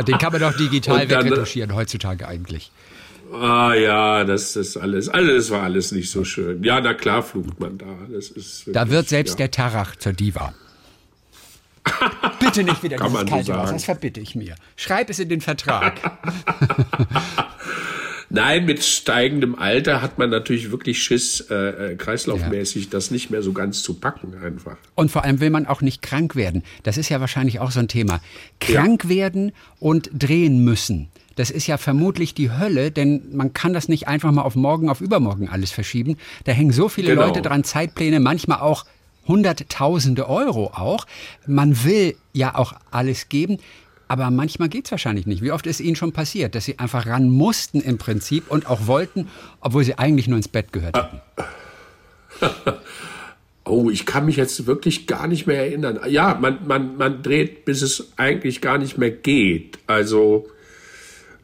S2: Den kann man doch digital dann, wegretuschieren heutzutage eigentlich.
S3: Ah ja, das ist alles, alles war alles nicht so schön. Ja, na klar flucht man da. Das ist
S2: wirklich, da wird selbst ja. der Tarach zur Diva. *laughs* Bitte nicht wieder Kann dieses kalte so Wasser, das verbitte ich mir. Schreib es in den Vertrag. *laughs*
S3: Nein, mit steigendem Alter hat man natürlich wirklich Schiss, äh, äh, kreislaufmäßig ja. das nicht mehr so ganz zu packen einfach.
S2: Und vor allem will man auch nicht krank werden. Das ist ja wahrscheinlich auch so ein Thema. Krank ja. werden und drehen müssen. Das ist ja vermutlich die Hölle, denn man kann das nicht einfach mal auf morgen, auf übermorgen alles verschieben. Da hängen so viele genau. Leute dran, Zeitpläne, manchmal auch Hunderttausende Euro auch. Man will ja auch alles geben. Aber manchmal geht es wahrscheinlich nicht. Wie oft ist Ihnen schon passiert, dass Sie einfach ran mussten im Prinzip und auch wollten, obwohl Sie eigentlich nur ins Bett gehört hätten? *laughs*
S3: Oh, ich kann mich jetzt wirklich gar nicht mehr erinnern. Ja, man, man, man dreht, bis es eigentlich gar nicht mehr geht. Also,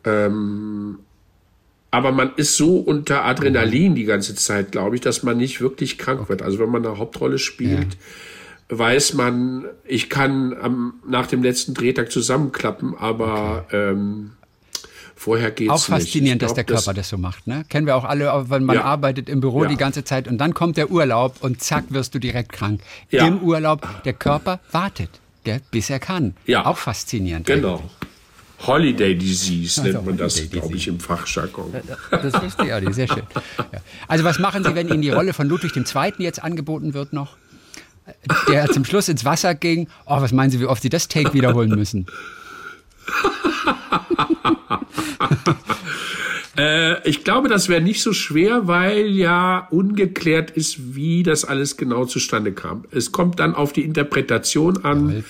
S3: ähm, aber man ist so unter Adrenalin die ganze Zeit, glaube ich, dass man nicht wirklich krank wird. Also wenn man eine Hauptrolle spielt, ja. weiß man, ich kann am, nach dem letzten Drehtag zusammenklappen, aber okay. ähm, vorher geht's
S2: Auch faszinierend, glaub, dass der Körper das, das, so macht. Ne? Kennen wir auch alle, wenn man ja. arbeitet im Büro ja. die ganze Zeit und dann kommt der Urlaub und zack wirst du direkt krank. Im Urlaub, der Körper wartet, gell, bis er kann. Ja. Auch faszinierend.
S3: Genau. Eigentlich. Holiday Disease nennt also man das, glaube ich, im Fachjargon.
S2: Das ich auch nicht, sehr schön. Ja. Also was machen Sie, wenn Ihnen die Rolle von Ludwig II. jetzt angeboten wird noch? Der zum Schluss ins Wasser ging. Oh, was meinen Sie, wie oft Sie das Take wiederholen müssen? *laughs*
S3: äh, ich glaube, das wäre nicht so schwer, weil ja ungeklärt ist, wie das alles genau zustande kam. Es kommt dann auf die Interpretation an. Ja,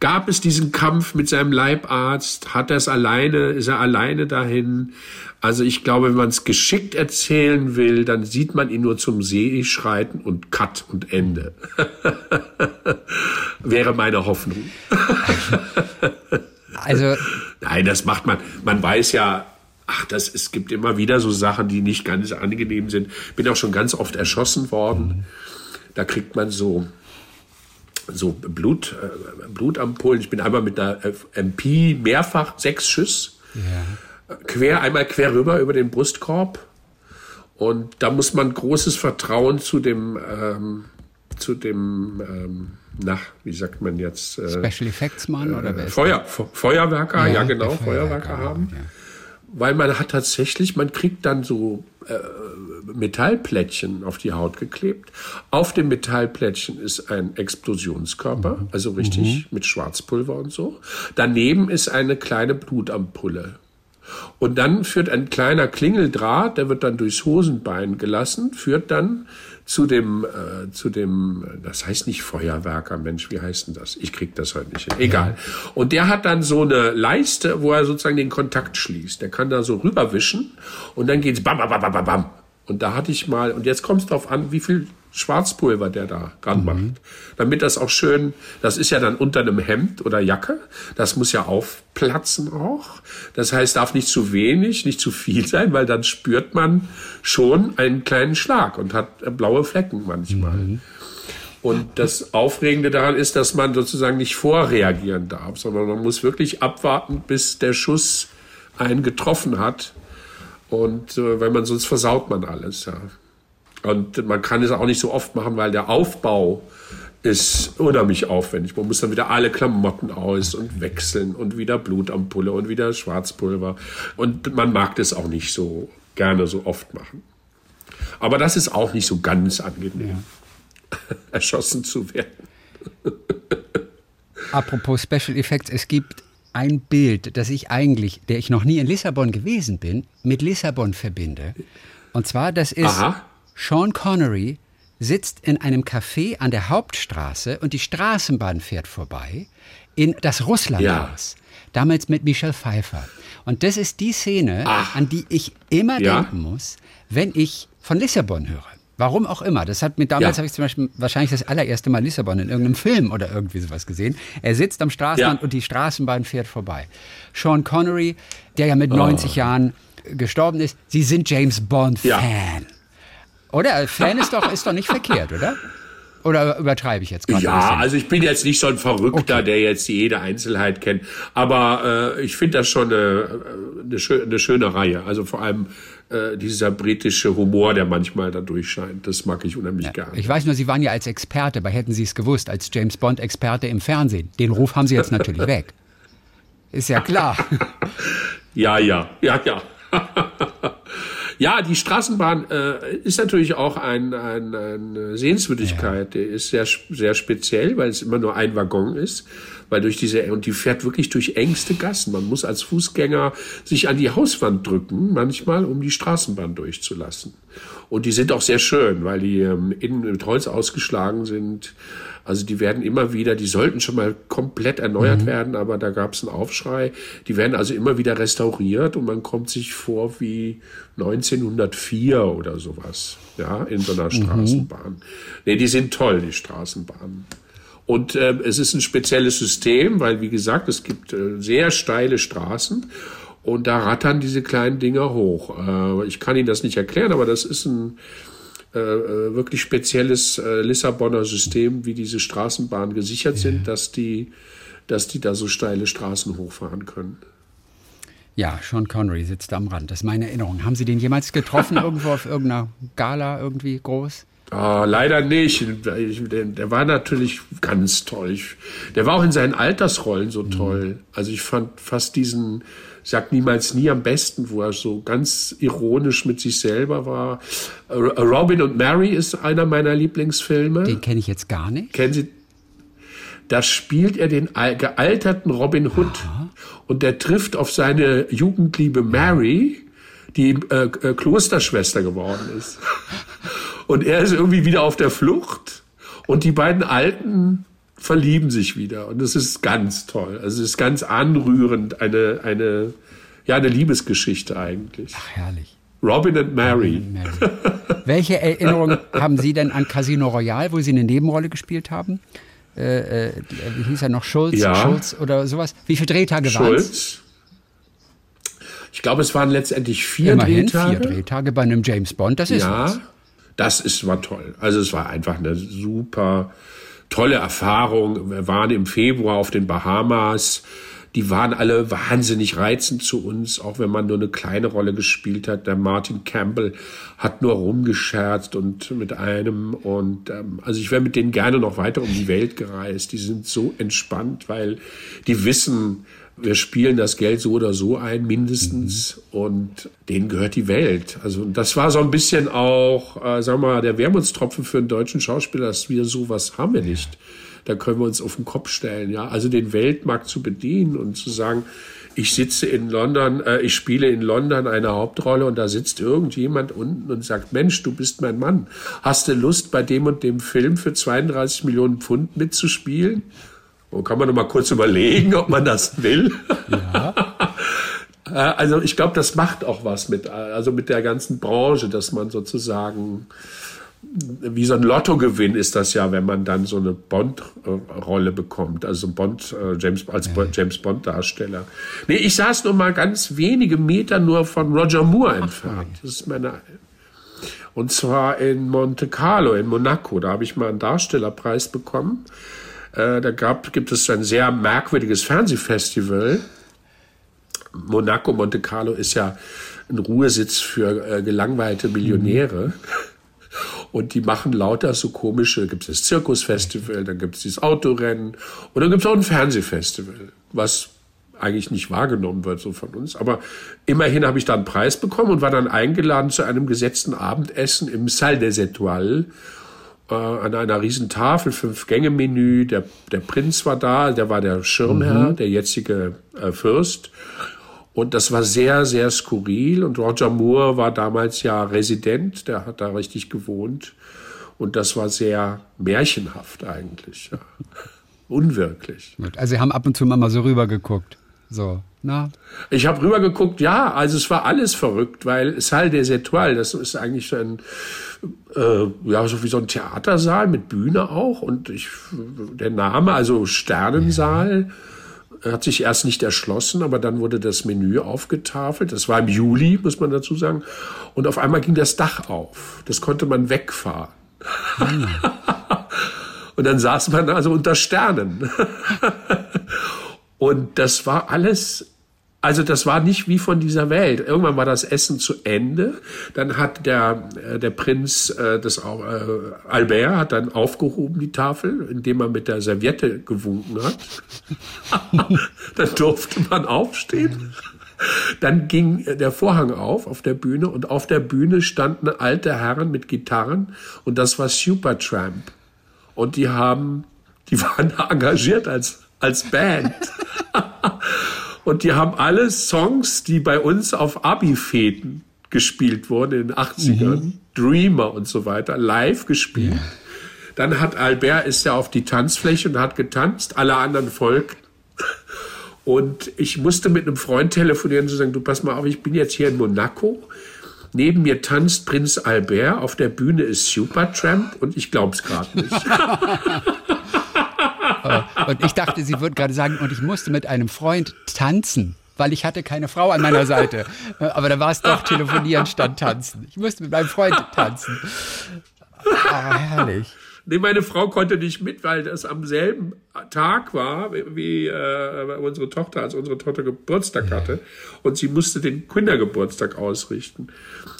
S3: Gab es diesen Kampf mit seinem Leibarzt? Hat er es alleine? Ist er alleine dahin? Also ich glaube, wenn man es geschickt erzählen will, dann sieht man ihn nur zum See schreiten und Cut und Ende. *laughs* Wäre meine Hoffnung. *laughs*
S2: also
S3: nein, das macht man. Man weiß ja, ach, das es gibt immer wieder so Sachen, die nicht ganz angenehm sind. Bin auch schon ganz oft erschossen worden. Da kriegt man so so Blut, äh, Blutampullen. Ich bin einmal mit einer MP mehrfach sechs Schuss. Ja. Quer, einmal quer rüber über den Brustkorb. Und da muss man großes Vertrauen zu dem, ähm, zu dem, ähm, na, wie sagt man jetzt?
S2: Äh, Special Effects Mann oder wer
S3: ist Feuer, Feuerwerker, ja, ja genau, Feuerwerker, Feuerwerker haben. Ja. Weil man hat tatsächlich, man kriegt dann so äh, Metallplättchen auf die Haut geklebt. Auf dem Metallplättchen ist ein Explosionskörper, mhm. also richtig mhm. mit Schwarzpulver und so. Daneben ist eine kleine Blutampulle. Und dann führt ein kleiner Klingeldraht, der wird dann durchs Hosenbein gelassen, führt dann zu dem, äh, zu dem, das heißt nicht Feuerwerker, Mensch, wie heißt denn das? Ich krieg das heute nicht hin. Egal. Und der hat dann so eine Leiste, wo er sozusagen den Kontakt schließt. Der kann da so rüberwischen und dann geht's bam, bam, bam, bam, bam. Und da hatte ich mal, und jetzt kommt es drauf an, wie viel Schwarzpulver der da ranmacht. Mhm. Damit das auch schön, das ist ja dann unter einem Hemd oder Jacke, das muss ja aufplatzen auch. Das heißt, darf nicht zu wenig, nicht zu viel sein, weil dann spürt man schon einen kleinen Schlag und hat blaue Flecken manchmal. Mhm. Und das Aufregende daran ist, dass man sozusagen nicht vorreagieren darf, sondern man muss wirklich abwarten, bis der Schuss einen getroffen hat. Und äh, weil man sonst versaut man alles, ja. Und man kann es auch nicht so oft machen, weil der Aufbau ist unheimlich aufwendig. Man muss dann wieder alle Klamotten aus und wechseln und wieder Blutampulle und wieder Schwarzpulver. Und man mag das auch nicht so gerne so oft machen. Aber das ist auch nicht so ganz angenehm, ja. *laughs* erschossen zu werden. *laughs*
S2: Apropos Special Effects, es gibt ein Bild, das ich eigentlich, der ich noch nie in Lissabon gewesen bin, mit Lissabon verbinde. Und zwar, das ist Aha. Sean Connery sitzt in einem Café an der Hauptstraße und die Straßenbahn fährt vorbei in das Russlandhaus. Ja. Damals mit Michelle Pfeiffer. Und das ist die Szene, Ach. an die ich immer ja. denken muss, wenn ich von Lissabon höre. Warum auch immer. Das hat mir damals ja. habe ich zum Beispiel wahrscheinlich das allererste Mal Lissabon in irgendeinem Film oder irgendwie sowas gesehen. Er sitzt am Straßenrand und die Straßenbahn fährt vorbei. Sean Connery, der ja mit oh. 90 Jahren gestorben ist, Sie sind James Bond Fan. Oder? Fan ist doch, ist doch nicht verkehrt, oder? Oder übertreibe ich jetzt gerade?
S3: Ja, also ich bin jetzt nicht so ein Verrückter, okay. der jetzt jede Einzelheit kennt. Aber äh, ich finde das schon eine, eine, schö eine, schöne Reihe. Also vor allem äh, dieser britische Humor, der manchmal da durchscheint. Das mag ich unheimlich ja. gerne.
S2: Ich weiß nur, Sie waren ja als Experte, bei hätten Sie es gewusst, als James Bond-Experte im Fernsehen. Den Ruf haben Sie jetzt natürlich weg. Ist ja klar. *laughs*
S3: ja, ja, ja, ja. *laughs* Ja, die Straßenbahn äh, ist natürlich auch ein, ein, eine Sehenswürdigkeit. Ja. Der ist sehr, sehr speziell, weil es immer nur ein Waggon ist. Weil durch diese, und die fährt wirklich durch engste Gassen. Man muss als Fußgänger sich an die Hauswand drücken, manchmal, um die Straßenbahn durchzulassen. Und die sind auch sehr schön, weil die ähm, innen mit Holz ausgeschlagen sind. Also die werden immer wieder, die sollten schon mal komplett erneuert mhm. werden, aber da gab es einen Aufschrei. Die werden also immer wieder restauriert und man kommt sich vor wie 1904 oder sowas, ja, in so einer mhm. Straßenbahn. Nee, die sind toll, die Straßenbahnen. Und äh, es ist ein spezielles System, weil, wie gesagt, es gibt äh, sehr steile Straßen und da rattern diese kleinen Dinger hoch. Äh, ich kann Ihnen das nicht erklären, aber das ist ein äh, äh, wirklich spezielles äh, Lissabonner System, wie diese Straßenbahnen gesichert ja. sind, dass die, dass die da so steile Straßen hochfahren können.
S2: Ja, Sean Connery sitzt da am Rand. Das ist meine Erinnerung. Haben Sie den jemals getroffen *laughs* irgendwo auf irgendeiner Gala irgendwie groß?
S3: Oh, leider nicht. Der war natürlich ganz toll. Der war auch in seinen Altersrollen so toll. Also ich fand fast diesen sagt niemals nie am besten, wo er so ganz ironisch mit sich selber war. Robin und Mary ist einer meiner Lieblingsfilme.
S2: Den kenne ich jetzt gar nicht.
S3: Kennen Sie? Da spielt er den gealterten Robin Hood Aha. und der trifft auf seine Jugendliebe Mary, die äh, Klosterschwester geworden ist. *laughs* Und er ist irgendwie wieder auf der Flucht und die beiden Alten verlieben sich wieder. Und das ist ganz toll. Also es ist ganz anrührend, eine, eine, ja, eine Liebesgeschichte eigentlich.
S2: Ach, herrlich.
S3: Robin and Mary. Robin and Mary.
S2: Welche Erinnerung *laughs* haben Sie denn an Casino Royale, wo Sie eine Nebenrolle gespielt haben? Äh, äh, wie hieß er noch? Schulz? Ja. Schulz oder sowas? Wie viele Drehtage waren es? Schulz.
S3: Ich glaube, es waren letztendlich vier
S2: Immerhin
S3: Drehtage.
S2: vier Drehtage bei einem James Bond, das ist
S3: ja,
S2: was.
S3: Das ist, war toll. Also es war einfach eine super tolle Erfahrung. Wir waren im Februar auf den Bahamas. Die waren alle wahnsinnig reizend zu uns, auch wenn man nur eine kleine Rolle gespielt hat. Der Martin Campbell hat nur rumgescherzt und mit einem und ähm, also ich wäre mit denen gerne noch weiter um die Welt gereist. Die sind so entspannt, weil die wissen, wir spielen das Geld so oder so ein, mindestens, mhm. und denen gehört die Welt. Also das war so ein bisschen auch, äh, sagen wir mal, der Wermutstropfen für einen deutschen Schauspieler, dass wir sowas haben wir nicht. da können wir uns auf den Kopf stellen. Ja, also den Weltmarkt zu bedienen und zu sagen, ich sitze in London, äh, ich spiele in London eine Hauptrolle und da sitzt irgendjemand unten und sagt, Mensch, du bist mein Mann. Hast du Lust, bei dem und dem Film für 32 Millionen Pfund mitzuspielen? Und kann man noch mal kurz überlegen, ob man das will. Ja. *laughs* Äh, also ich glaube, das macht auch was mit, also mit der ganzen Branche, dass man sozusagen wie so ein Lottogewinn ist das ja, wenn man dann so eine Bond-Rolle bekommt, also Bond, äh, James, als ja. James Bond-Darsteller. Nee, ich saß nur mal ganz wenige Meter nur von Roger Moore entfernt. Das ist meine, und zwar in Monte Carlo, in Monaco. Da habe ich mal einen Darstellerpreis bekommen. Äh, da gab, gibt es ein sehr merkwürdiges Fernsehfestival. Monaco, Monte Carlo ist ja ein Ruhesitz für äh, gelangweilte Millionäre. Mhm. Und die machen lauter so komische, gibt es das Zirkusfestival, dann gibt es dieses Autorennen und dann gibt es auch ein Fernsehfestival, was eigentlich nicht wahrgenommen wird so von uns. Aber immerhin habe ich da einen Preis bekommen und war dann eingeladen zu einem gesetzten Abendessen im Salle des Etoiles äh, an einer riesen Tafel, Fünf-Gänge-Menü. Der, der Prinz war da, der war der Schirmherr, mhm. der jetzige äh, Fürst. Und das war sehr, sehr skurril. Und Roger Moore war damals ja Resident, der hat da richtig gewohnt. Und das war sehr märchenhaft eigentlich. Ja. *laughs* Unwirklich.
S2: Also Sie haben ab und zu mal so rübergeguckt. So, na?
S3: Ich habe rübergeguckt, ja, also es war alles verrückt, weil Salle des Etoiles, das ist eigentlich so ein, äh, ja, so wie so ein Theatersaal mit Bühne auch. Und ich, der Name, also Sternensaal. Ja hat sich erst nicht erschlossen, aber dann wurde das Menü aufgetafelt. Das war im Juli, muss man dazu sagen. Und auf einmal ging das Dach auf. Das konnte man wegfahren. Hm. *laughs* Und dann saß man also unter Sternen. *laughs* Und das war alles also das war nicht wie von dieser Welt. Irgendwann war das Essen zu Ende. Dann hat der, äh, der Prinz, äh, äh, Albert, hat dann aufgehoben die Tafel, indem er mit der Serviette gewunken hat. *laughs* dann durfte man aufstehen. Dann ging der Vorhang auf auf der Bühne und auf der Bühne standen alte Herren mit Gitarren und das war Supertramp. Und die haben, die waren *laughs* engagiert als, als Band. *laughs* Und die haben alle Songs, die bei uns auf Abi-Feten gespielt wurden in den 80ern, mhm. Dreamer und so weiter, live gespielt. Ja. Dann hat Albert ist ja auf die Tanzfläche und hat getanzt, alle anderen folgten. Und ich musste mit einem Freund telefonieren und sagen, du pass mal auf, ich bin jetzt hier in Monaco. Neben mir tanzt Prinz Albert, auf der Bühne ist Supertramp und ich glaub's gerade nicht. *laughs*
S2: Und ich dachte, sie würde gerade sagen, und ich musste mit einem Freund tanzen weil ich hatte keine Frau an meiner Seite. Aber da war es doch telefonieren statt tanzen. Ich musste mit meinem Freund tanzen.
S3: Ah, herrlich. Nee, meine Frau konnte nicht mit, weil das am selben Tag war, wie äh, unsere Tochter, als unsere Tochter Geburtstag hatte. Und sie musste den Kindergeburtstag ausrichten.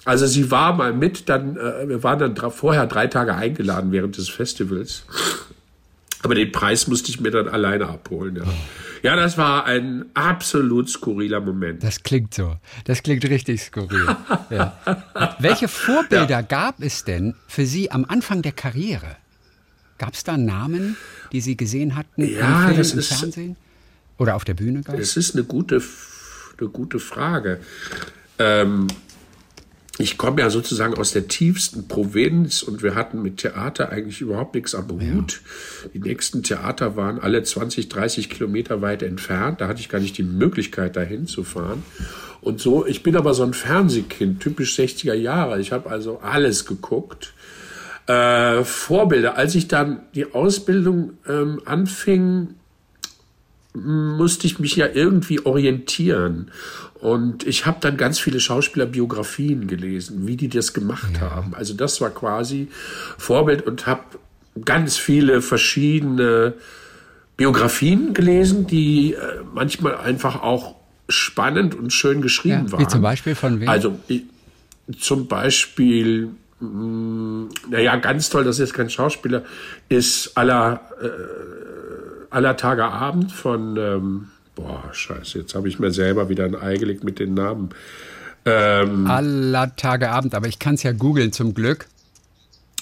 S3: Also sie war mal mit, dann, äh, wir waren dann vorher drei Tage eingeladen während des Festivals. Aber den Preis musste ich mir dann alleine abholen. Ja. ja, das war ein absolut skurriler Moment.
S2: Das klingt so. Das klingt richtig skurril. ja. Welche Vorbilder ja. gab es denn für Sie am Anfang der Karriere? Gab es da Namen, die Sie gesehen hatten
S3: ja, im Film, das
S2: im ist, Fernsehen? Oder auf der Bühne?
S3: Gar? Das ist eine gute, eine gute Frage. Ähm, ich komme ja sozusagen aus der tiefsten Provinz und wir hatten mit Theater eigentlich überhaupt nichts am Hut. Ja. Die nächsten Theater waren alle 20, 30 Kilometer weit entfernt. Da hatte ich gar nicht die Möglichkeit, dahin zu fahren. Und so, ich bin aber so ein Fernsehkind, typisch 60er Jahre. Ich habe also alles geguckt. Äh, Vorbilder. Als ich dann die Ausbildung ähm, anfing, musste ich mich ja irgendwie orientieren. Und ich habe dann ganz viele Schauspielerbiografien gelesen, wie die das gemacht ja. haben. Also das war quasi Vorbild und habe ganz viele verschiedene Biografien gelesen, die äh, manchmal einfach auch spannend und schön geschrieben ja, waren.
S2: Wie zum Beispiel von wem?
S3: Also zum Beispiel, mh, naja, ganz toll, das ist jetzt kein Schauspieler, ist aller, äh, aller Tage Abend von ähm, Boah, scheiße, jetzt habe ich mir selber wieder ein Ei gelegt mit den Namen.
S2: Ähm, Aller Tage Abend, aber ich kann es ja googeln zum Glück.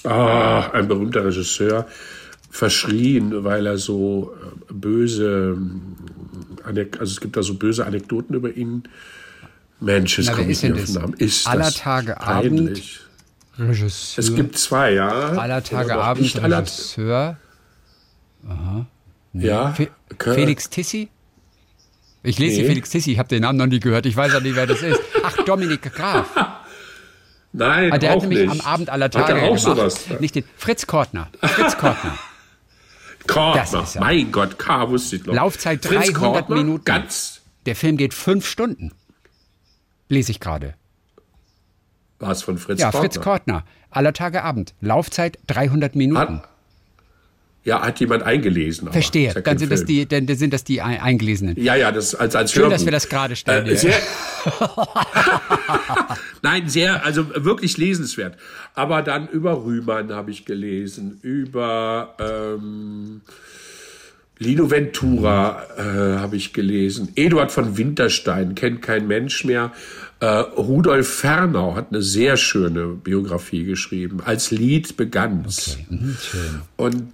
S3: Ah, ein berühmter Regisseur verschrien, weil er so äh, böse, also es gibt da so böse Anekdoten über ihn. Mensch, es kommt nicht auf den Namen.
S2: Ist aller Tage peinlich.
S3: Abend Regisseur. Es gibt zwei, ja.
S2: Aller Tage Abend Regisseur.
S3: Aha. Ja. Fe
S2: Felix Tissi? Ich lese nee. Felix Tissi, ich habe den Namen noch nie gehört. Ich weiß auch nicht, wer das ist. Ach, Dominik Graf. *laughs*
S3: Nein, ah,
S2: der
S3: auch
S2: hat nämlich
S3: nicht.
S2: am Abend aller Tage hat er auch gemacht. sowas. Nicht den Fritz Kortner. Fritz Kortner. *laughs*
S3: Kortner. Mein Gott, K wusste ich noch.
S2: Laufzeit Fritz 300 Kortner, Minuten. Ganz. Der Film geht fünf Stunden. Lese ich gerade.
S3: War es von Fritz
S2: ja,
S3: Kortner?
S2: Ja, Fritz Kortner. Aller Tage Abend. Laufzeit 300 Minuten.
S3: Hat, ja, hat jemand eingelesen.
S2: Verstehe. Ja dann, sind das die, dann sind das die Eingelesenen.
S3: Ja, ja, das als, als
S2: Schön, Hörbuch. dass wir das gerade stellen. Äh,
S3: sehr, *laughs* Nein, sehr, also wirklich lesenswert. Aber dann über Rühmann habe ich gelesen, über ähm, Lino Ventura äh, habe ich gelesen, Eduard von Winterstein kennt kein Mensch mehr. Äh, Rudolf Fernau hat eine sehr schöne Biografie geschrieben. Als Lied begann's. Okay. Mhm, Und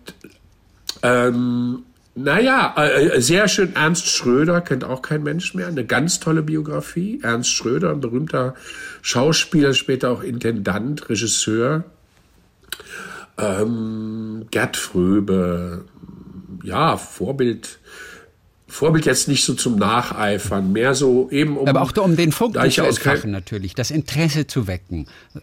S3: ähm, naja, äh, äh, sehr schön. Ernst Schröder kennt auch kein Mensch mehr. Eine ganz tolle Biografie. Ernst Schröder, ein berühmter Schauspieler, später auch Intendant, Regisseur. Ähm, Gerd Fröbe, ja, Vorbild Vorbild jetzt nicht so zum Nacheifern, mehr so eben um.
S2: Aber auch um den Funken zu entfachen natürlich, das Interesse zu wecken. Äh,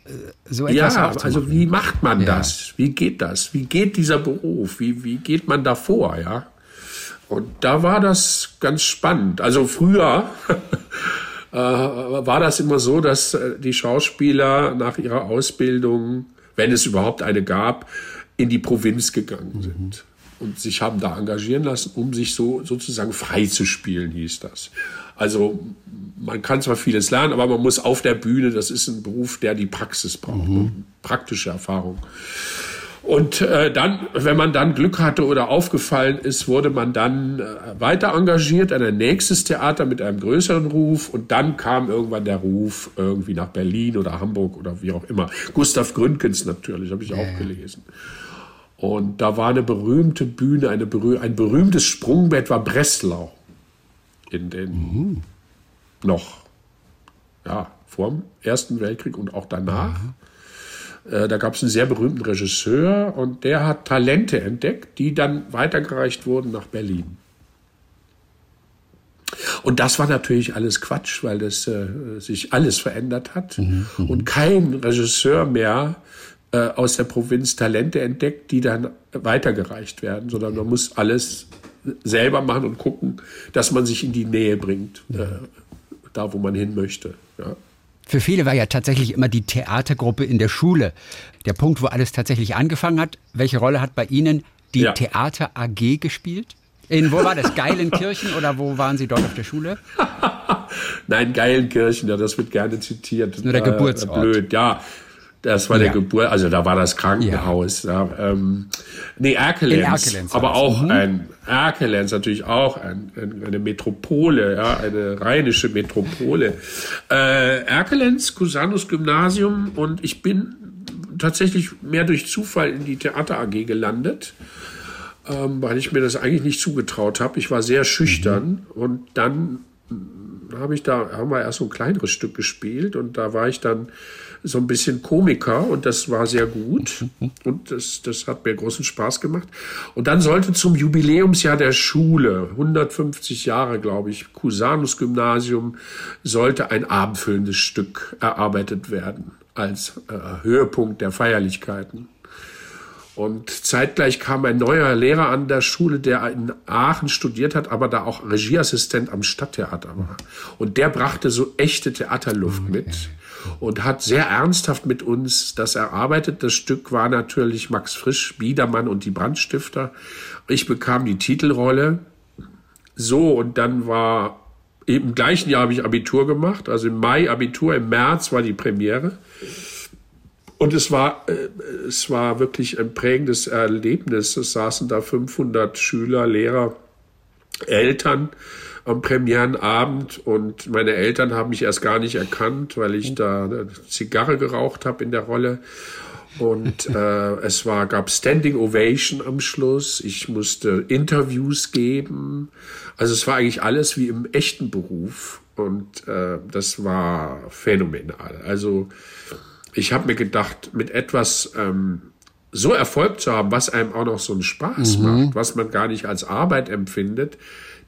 S2: so etwas
S3: ja, also wie macht man ja. das? Wie geht das? Wie geht dieser Beruf? Wie, wie geht man davor, ja? Und da war das ganz spannend. Also früher *laughs* äh, war das immer so, dass äh, die Schauspieler nach ihrer Ausbildung, wenn es überhaupt eine gab, in die Provinz gegangen sind. Mhm und sich haben da engagieren lassen, um sich so sozusagen frei zu spielen, hieß das. Also man kann zwar vieles lernen, aber man muss auf der Bühne, das ist ein Beruf, der die Praxis braucht, mhm. praktische Erfahrung. Und äh, dann, wenn man dann Glück hatte oder aufgefallen ist, wurde man dann äh, weiter engagiert an ein nächstes Theater mit einem größeren Ruf. Und dann kam irgendwann der Ruf irgendwie nach Berlin oder Hamburg oder wie auch immer. Gustav Gründgens natürlich, habe ich ja. auch gelesen. Und da war eine berühmte Bühne, eine berüh ein berühmtes Sprungbett war Breslau. In den mhm. noch, ja, vor dem Ersten Weltkrieg und auch danach. Mhm. Äh, da gab es einen sehr berühmten Regisseur und der hat Talente entdeckt, die dann weitergereicht wurden nach Berlin. Und das war natürlich alles Quatsch, weil das äh, sich alles verändert hat mhm, und kein Regisseur mehr äh, aus der Provinz Talente entdeckt, die dann weitergereicht werden, sondern man muss alles selber machen und gucken, dass man sich in die Nähe bringt, äh, da wo man hin möchte. Ja.
S2: Für viele war ja tatsächlich immer die Theatergruppe in der Schule der Punkt, wo alles tatsächlich angefangen hat. Welche Rolle hat bei Ihnen die ja. Theater AG gespielt? In, wo war das? Geilenkirchen oder wo waren Sie dort auf der Schule? *laughs*
S3: Nein, Geilenkirchen, ja, das wird gerne zitiert. Das
S2: ist nur der Geburtsort.
S3: Blöd, ja. Das war ja. der Geburt, also da war das Krankenhaus. Ja. Ja, ähm, nee, Erkelenz, Erkelenz aber auch mhm. ein Erkelenz natürlich auch ein, ein, eine Metropole, ja, eine rheinische Metropole. Äh, Erkelenz, Cusanus Gymnasium und ich bin tatsächlich mehr durch Zufall in die Theater AG gelandet, ähm, weil ich mir das eigentlich nicht zugetraut habe. Ich war sehr schüchtern mhm. und dann habe ich da haben wir erst so ein kleineres Stück gespielt und da war ich dann so ein bisschen Komiker und das war sehr gut und das, das hat mir großen Spaß gemacht. Und dann sollte zum Jubiläumsjahr der Schule, 150 Jahre glaube ich, Cusanus Gymnasium, sollte ein abendfüllendes Stück erarbeitet werden als äh, Höhepunkt der Feierlichkeiten. Und zeitgleich kam ein neuer Lehrer an der Schule, der in Aachen studiert hat, aber da auch Regieassistent am Stadttheater war. Und der brachte so echte Theaterluft okay. mit und hat sehr ernsthaft mit uns das erarbeitet. Das Stück war natürlich Max Frisch, Biedermann und die Brandstifter. Ich bekam die Titelrolle. So, und dann war im gleichen Jahr habe ich Abitur gemacht, also im Mai Abitur, im März war die Premiere. Und es war, äh, es war wirklich ein prägendes Erlebnis. Es saßen da 500 Schüler, Lehrer Eltern am Premierenabend und meine Eltern haben mich erst gar nicht erkannt, weil ich da eine Zigarre geraucht habe in der Rolle. Und äh, es war, gab Standing Ovation am Schluss. Ich musste Interviews geben. Also es war eigentlich alles wie im echten Beruf. Und äh, das war phänomenal. Also ich habe mir gedacht, mit etwas ähm, so Erfolg zu haben, was einem auch noch so einen Spaß mhm. macht, was man gar nicht als Arbeit empfindet,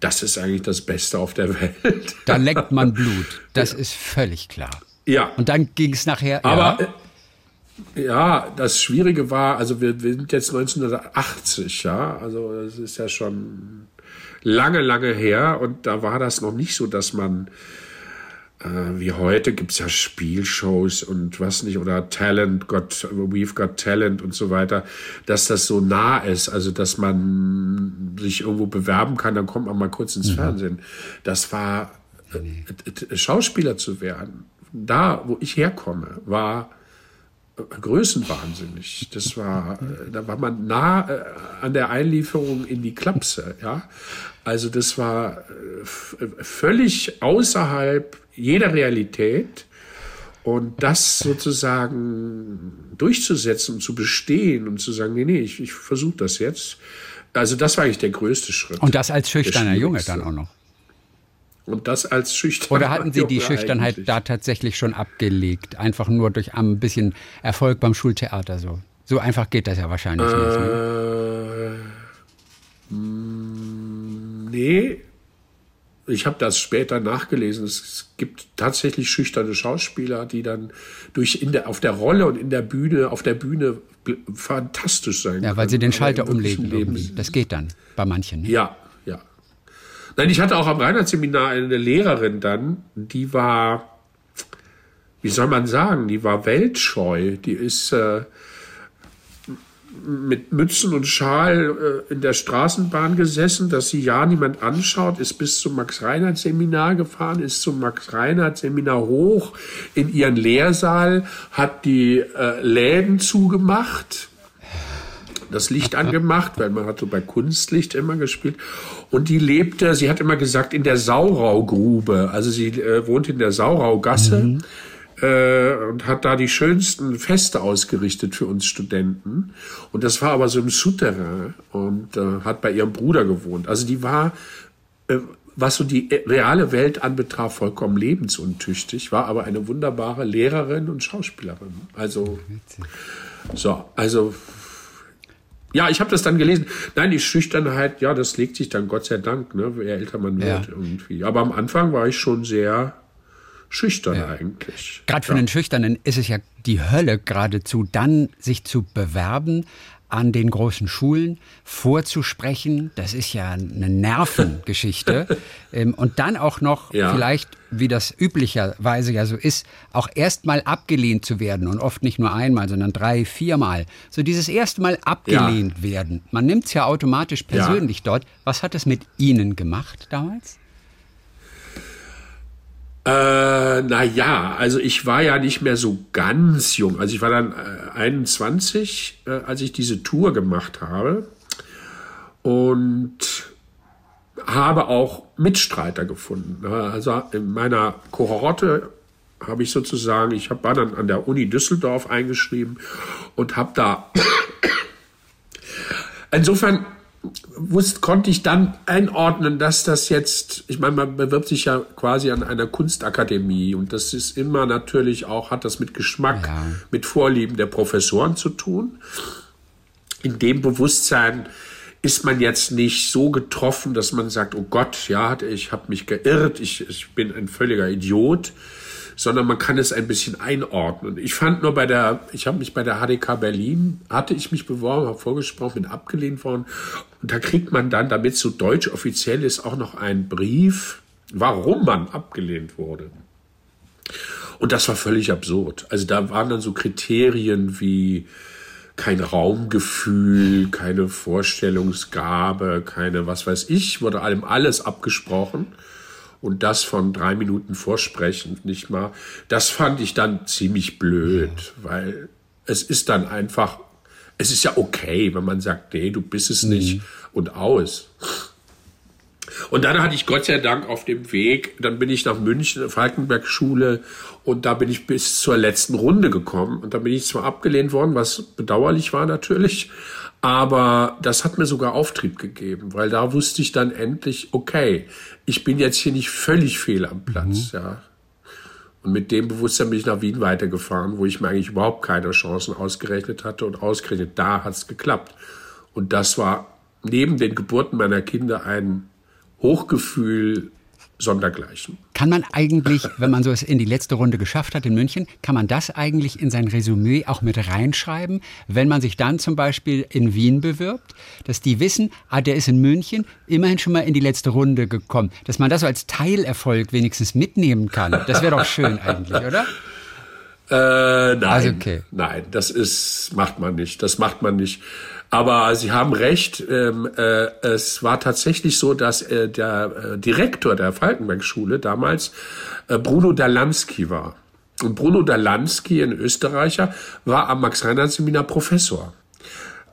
S3: das ist eigentlich das Beste auf der Welt.
S2: Da leckt man *laughs* Blut. Das ja. ist völlig klar.
S3: Ja.
S2: Und dann ging es nachher.
S3: Aber ja. Äh, ja, das Schwierige war, also wir, wir sind jetzt 1980, ja, also das ist ja schon lange, lange her und da war das noch nicht so, dass man äh, wie heute gibt es ja Spielshows und was nicht, oder Talent, got, We've Got Talent und so weiter, dass das so nah ist, also dass man sich irgendwo bewerben kann, dann kommt man mal kurz ins mhm. Fernsehen. Das war, äh, Schauspieler zu werden, da, wo ich herkomme, war äh, größenwahnsinnig. Das war, äh, da war man nah äh, an der Einlieferung in die Klapse, ja. Also das war völlig außerhalb jeder Realität und das sozusagen durchzusetzen und zu bestehen und zu sagen, nee, nee, ich, ich versuche das jetzt. Also das war eigentlich der größte Schritt.
S2: Und das als schüchterner Junge dann auch noch.
S3: Und das als schüchterner
S2: Oder hatten Sie die Schüchternheit eigentlich. da tatsächlich schon abgelegt? Einfach nur durch ein bisschen Erfolg beim Schultheater so. So einfach geht das ja wahrscheinlich äh, nicht. Ne?
S3: Nee, ich habe das später nachgelesen. Es gibt tatsächlich schüchterne Schauspieler, die dann durch in der, auf der Rolle und in der Bühne, auf der Bühne fantastisch sein
S2: Ja, weil können, sie den Schalter umlegen. Das geht dann bei manchen.
S3: Ne? Ja, ja. Nein, ich hatte auch am Reinhardt-Seminar eine Lehrerin dann, die war, wie soll man sagen, die war weltscheu. Die ist äh, mit Mützen und Schal äh, in der Straßenbahn gesessen, dass sie ja niemand anschaut, ist bis zum Max-Reinhardt-Seminar gefahren, ist zum Max-Reinhardt-Seminar hoch in ihren Lehrsaal, hat die äh, Läden zugemacht, das Licht angemacht, weil man hat so bei Kunstlicht immer gespielt. Und die lebte, sie hat immer gesagt, in der Sauraugrube. Also sie äh, wohnt in der Sauraugasse. Mhm äh, und hat da die schönsten Feste ausgerichtet für uns Studenten. Und das war aber so im Souterrain und äh, hat bei ihrem Bruder gewohnt. Also die war, äh, was so die reale Welt anbetraf, vollkommen lebensuntüchtig, war aber eine wunderbare Lehrerin und Schauspielerin. Also, so, also ja, ich habe das dann gelesen. Nein, die Schüchternheit, ja, das legt sich dann Gott sei Dank, ne, je älter man wird ja. irgendwie. Aber am Anfang war ich schon sehr schüchtern ja. eigentlich.
S2: Gerade für ja. den Schüchternen ist es ja die Hölle geradezu, dann sich zu bewerben an den großen Schulen vorzusprechen. Das ist ja eine Nervengeschichte. *laughs* Ähm, und dann auch noch ja. vielleicht, wie das üblicherweise ja so ist, auch erstmal abgelehnt zu werden. Und oft nicht nur einmal, sondern drei, viermal. So dieses erste Mal abgelehnt ja. werden. Man nimmt es ja automatisch persönlich ja. dort. Was hat es mit Ihnen gemacht damals?
S3: Äh, na also ich war ja nicht mehr so ganz jung. Also ich war dann äh, 21, äh, als ich diese Tour gemacht habe und habe auch Mitstreiter gefunden. Also in meiner Kohorte habe ich sozusagen, ich war dann an der Uni Düsseldorf eingeschrieben und habe da *coughs* insofern wusste, konnte ich dann einordnen, dass das jetzt, ich meine, man bewirbt sich ja quasi an einer Kunstakademie und das ist immer natürlich auch, hat das mit Geschmack, ja. mit Vorlieben der Professoren zu tun. In dem Bewusstsein ist man jetzt nicht so getroffen, dass man sagt, oh Gott, ja, ich habe mich geirrt, ich, ich bin ein völliger Idiot sondern man kann es ein bisschen einordnen. Ich fand nur bei der, ich habe mich bei der HDK Berlin, hatte ich mich beworben, habe vorgesprochen, bin abgelehnt worden. Und da kriegt man dann, damit so deutsch offiziell ist, auch noch einen Brief, warum man abgelehnt wurde. Und das war völlig absurd. Also da waren dann so Kriterien wie kein Raumgefühl, keine Vorstellungsgabe, keine was weiß ich, wurde allem alles abgesprochen und das von drei Minuten Vorsprechen nicht mal. Das fand ich dann ziemlich blöd, weil es ist dann einfach, es ist ja okay, wenn man sagt, nee, du bist es mhm. nicht und aus. Und dann hatte ich Gott sei Dank auf dem Weg, dann bin ich nach München, Falkenberg-Schule, und da bin ich bis zur letzten Runde gekommen. Und da bin ich zwar abgelehnt worden, was bedauerlich war natürlich, aber das hat mir sogar Auftrieb gegeben, weil da wusste ich dann endlich, okay, ich bin jetzt hier nicht völlig fehl am Platz, mhm. ja. Und mit dem Bewusstsein bin ich nach Wien weitergefahren, wo ich mir eigentlich überhaupt keine Chancen ausgerechnet hatte und ausgerechnet da hat es geklappt. Und das war neben den Geburten meiner Kinder ein Hochgefühl sondergleichen.
S2: Kann man eigentlich, wenn man so es in die letzte Runde geschafft hat in München, kann man das eigentlich in sein Resümee auch mit reinschreiben, wenn man sich dann zum Beispiel in Wien bewirbt, dass die wissen, ah, der ist in München immerhin schon mal in die letzte Runde gekommen, dass man das so als Teilerfolg wenigstens mitnehmen kann. Das wäre doch schön eigentlich, oder?
S3: Äh, nein, also okay. nein, das ist macht man nicht. Das macht man nicht. Aber Sie haben recht, ähm, äh, es war tatsächlich so, dass äh, der äh, Direktor der Falkenberg-Schule damals äh, Bruno Dalansky war. Und Bruno Dalansky, ein Österreicher, war am Max-Reinhardt-Seminar Professor.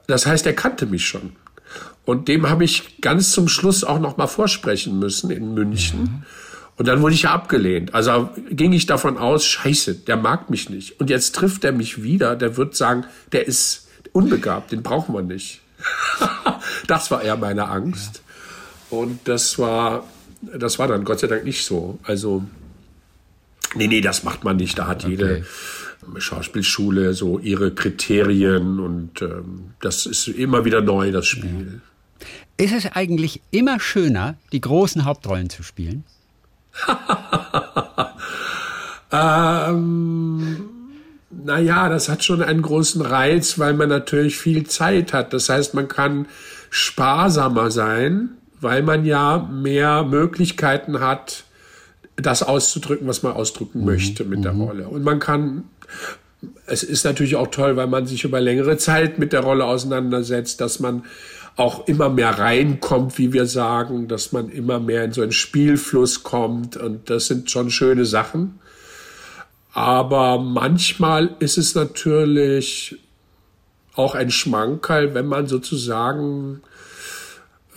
S3: Das heißt, er kannte mich schon. Und dem habe ich ganz zum Schluss auch noch mal vorsprechen müssen in München. Mhm. Und dann wurde ich ja abgelehnt. Also ging ich davon aus, scheiße, der mag mich nicht. Und jetzt trifft er mich wieder, der wird sagen, der ist unbegabt, den braucht man nicht. *laughs* das war eher meine Angst. Und das war, das war dann Gott sei Dank nicht so. Also, nee, nee, das macht man nicht. Da hat okay. jede Schauspielschule so ihre Kriterien und ähm, das ist immer wieder neu, das Spiel.
S2: Ist es eigentlich immer schöner, die großen Hauptrollen zu spielen? *laughs*
S3: ähm, naja, das hat schon einen großen Reiz, weil man natürlich viel Zeit hat. Das heißt, man kann sparsamer sein, weil man ja mehr Möglichkeiten hat, das auszudrücken, was man ausdrücken mhm. möchte mit der mhm. Rolle. Und man kann, es ist natürlich auch toll, weil man sich über längere Zeit mit der Rolle auseinandersetzt, dass man auch immer mehr reinkommt, wie wir sagen, dass man immer mehr in so einen Spielfluss kommt. Und das sind schon schöne Sachen. Aber manchmal ist es natürlich auch ein Schmankerl, wenn man sozusagen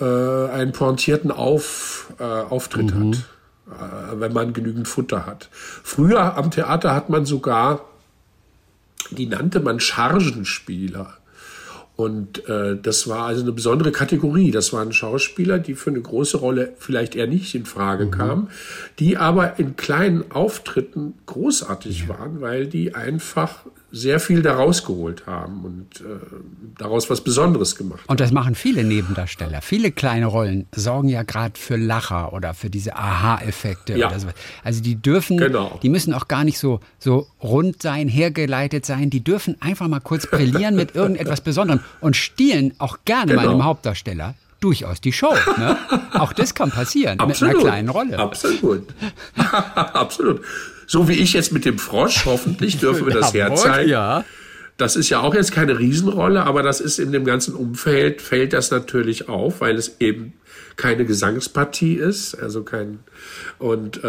S3: äh, einen pointierten Auf, äh, Auftritt mhm. hat, äh, wenn man genügend Futter hat. Früher am Theater hat man sogar, die nannte man Chargenspieler. Und äh, das war also eine besondere Kategorie. Das waren Schauspieler, die für eine große Rolle vielleicht eher nicht in Frage mhm. kamen, die aber in kleinen Auftritten großartig ja. waren, weil die einfach sehr viel daraus geholt haben und äh, daraus was Besonderes gemacht.
S2: Und das machen viele Nebendarsteller. Viele kleine Rollen sorgen ja gerade für Lacher oder für diese Aha-Effekte ja. oder so. Also die dürfen, genau. die müssen auch gar nicht so, so rund sein, hergeleitet sein. Die dürfen einfach mal kurz brillieren mit irgendetwas Besonderem und stiehlen auch gerne genau. mal einem Hauptdarsteller durchaus die Show. Ne? Auch das kann passieren
S3: Absolut.
S2: mit einer kleinen Rolle.
S3: Absolut. *laughs* Absolut. So wie ich jetzt mit dem Frosch, hoffentlich *laughs* dürfen wir das herzeigen. Ja. Das ist ja auch jetzt keine Riesenrolle, aber das ist in dem ganzen Umfeld, fällt das natürlich auf, weil es eben keine Gesangspartie ist, also kein und äh,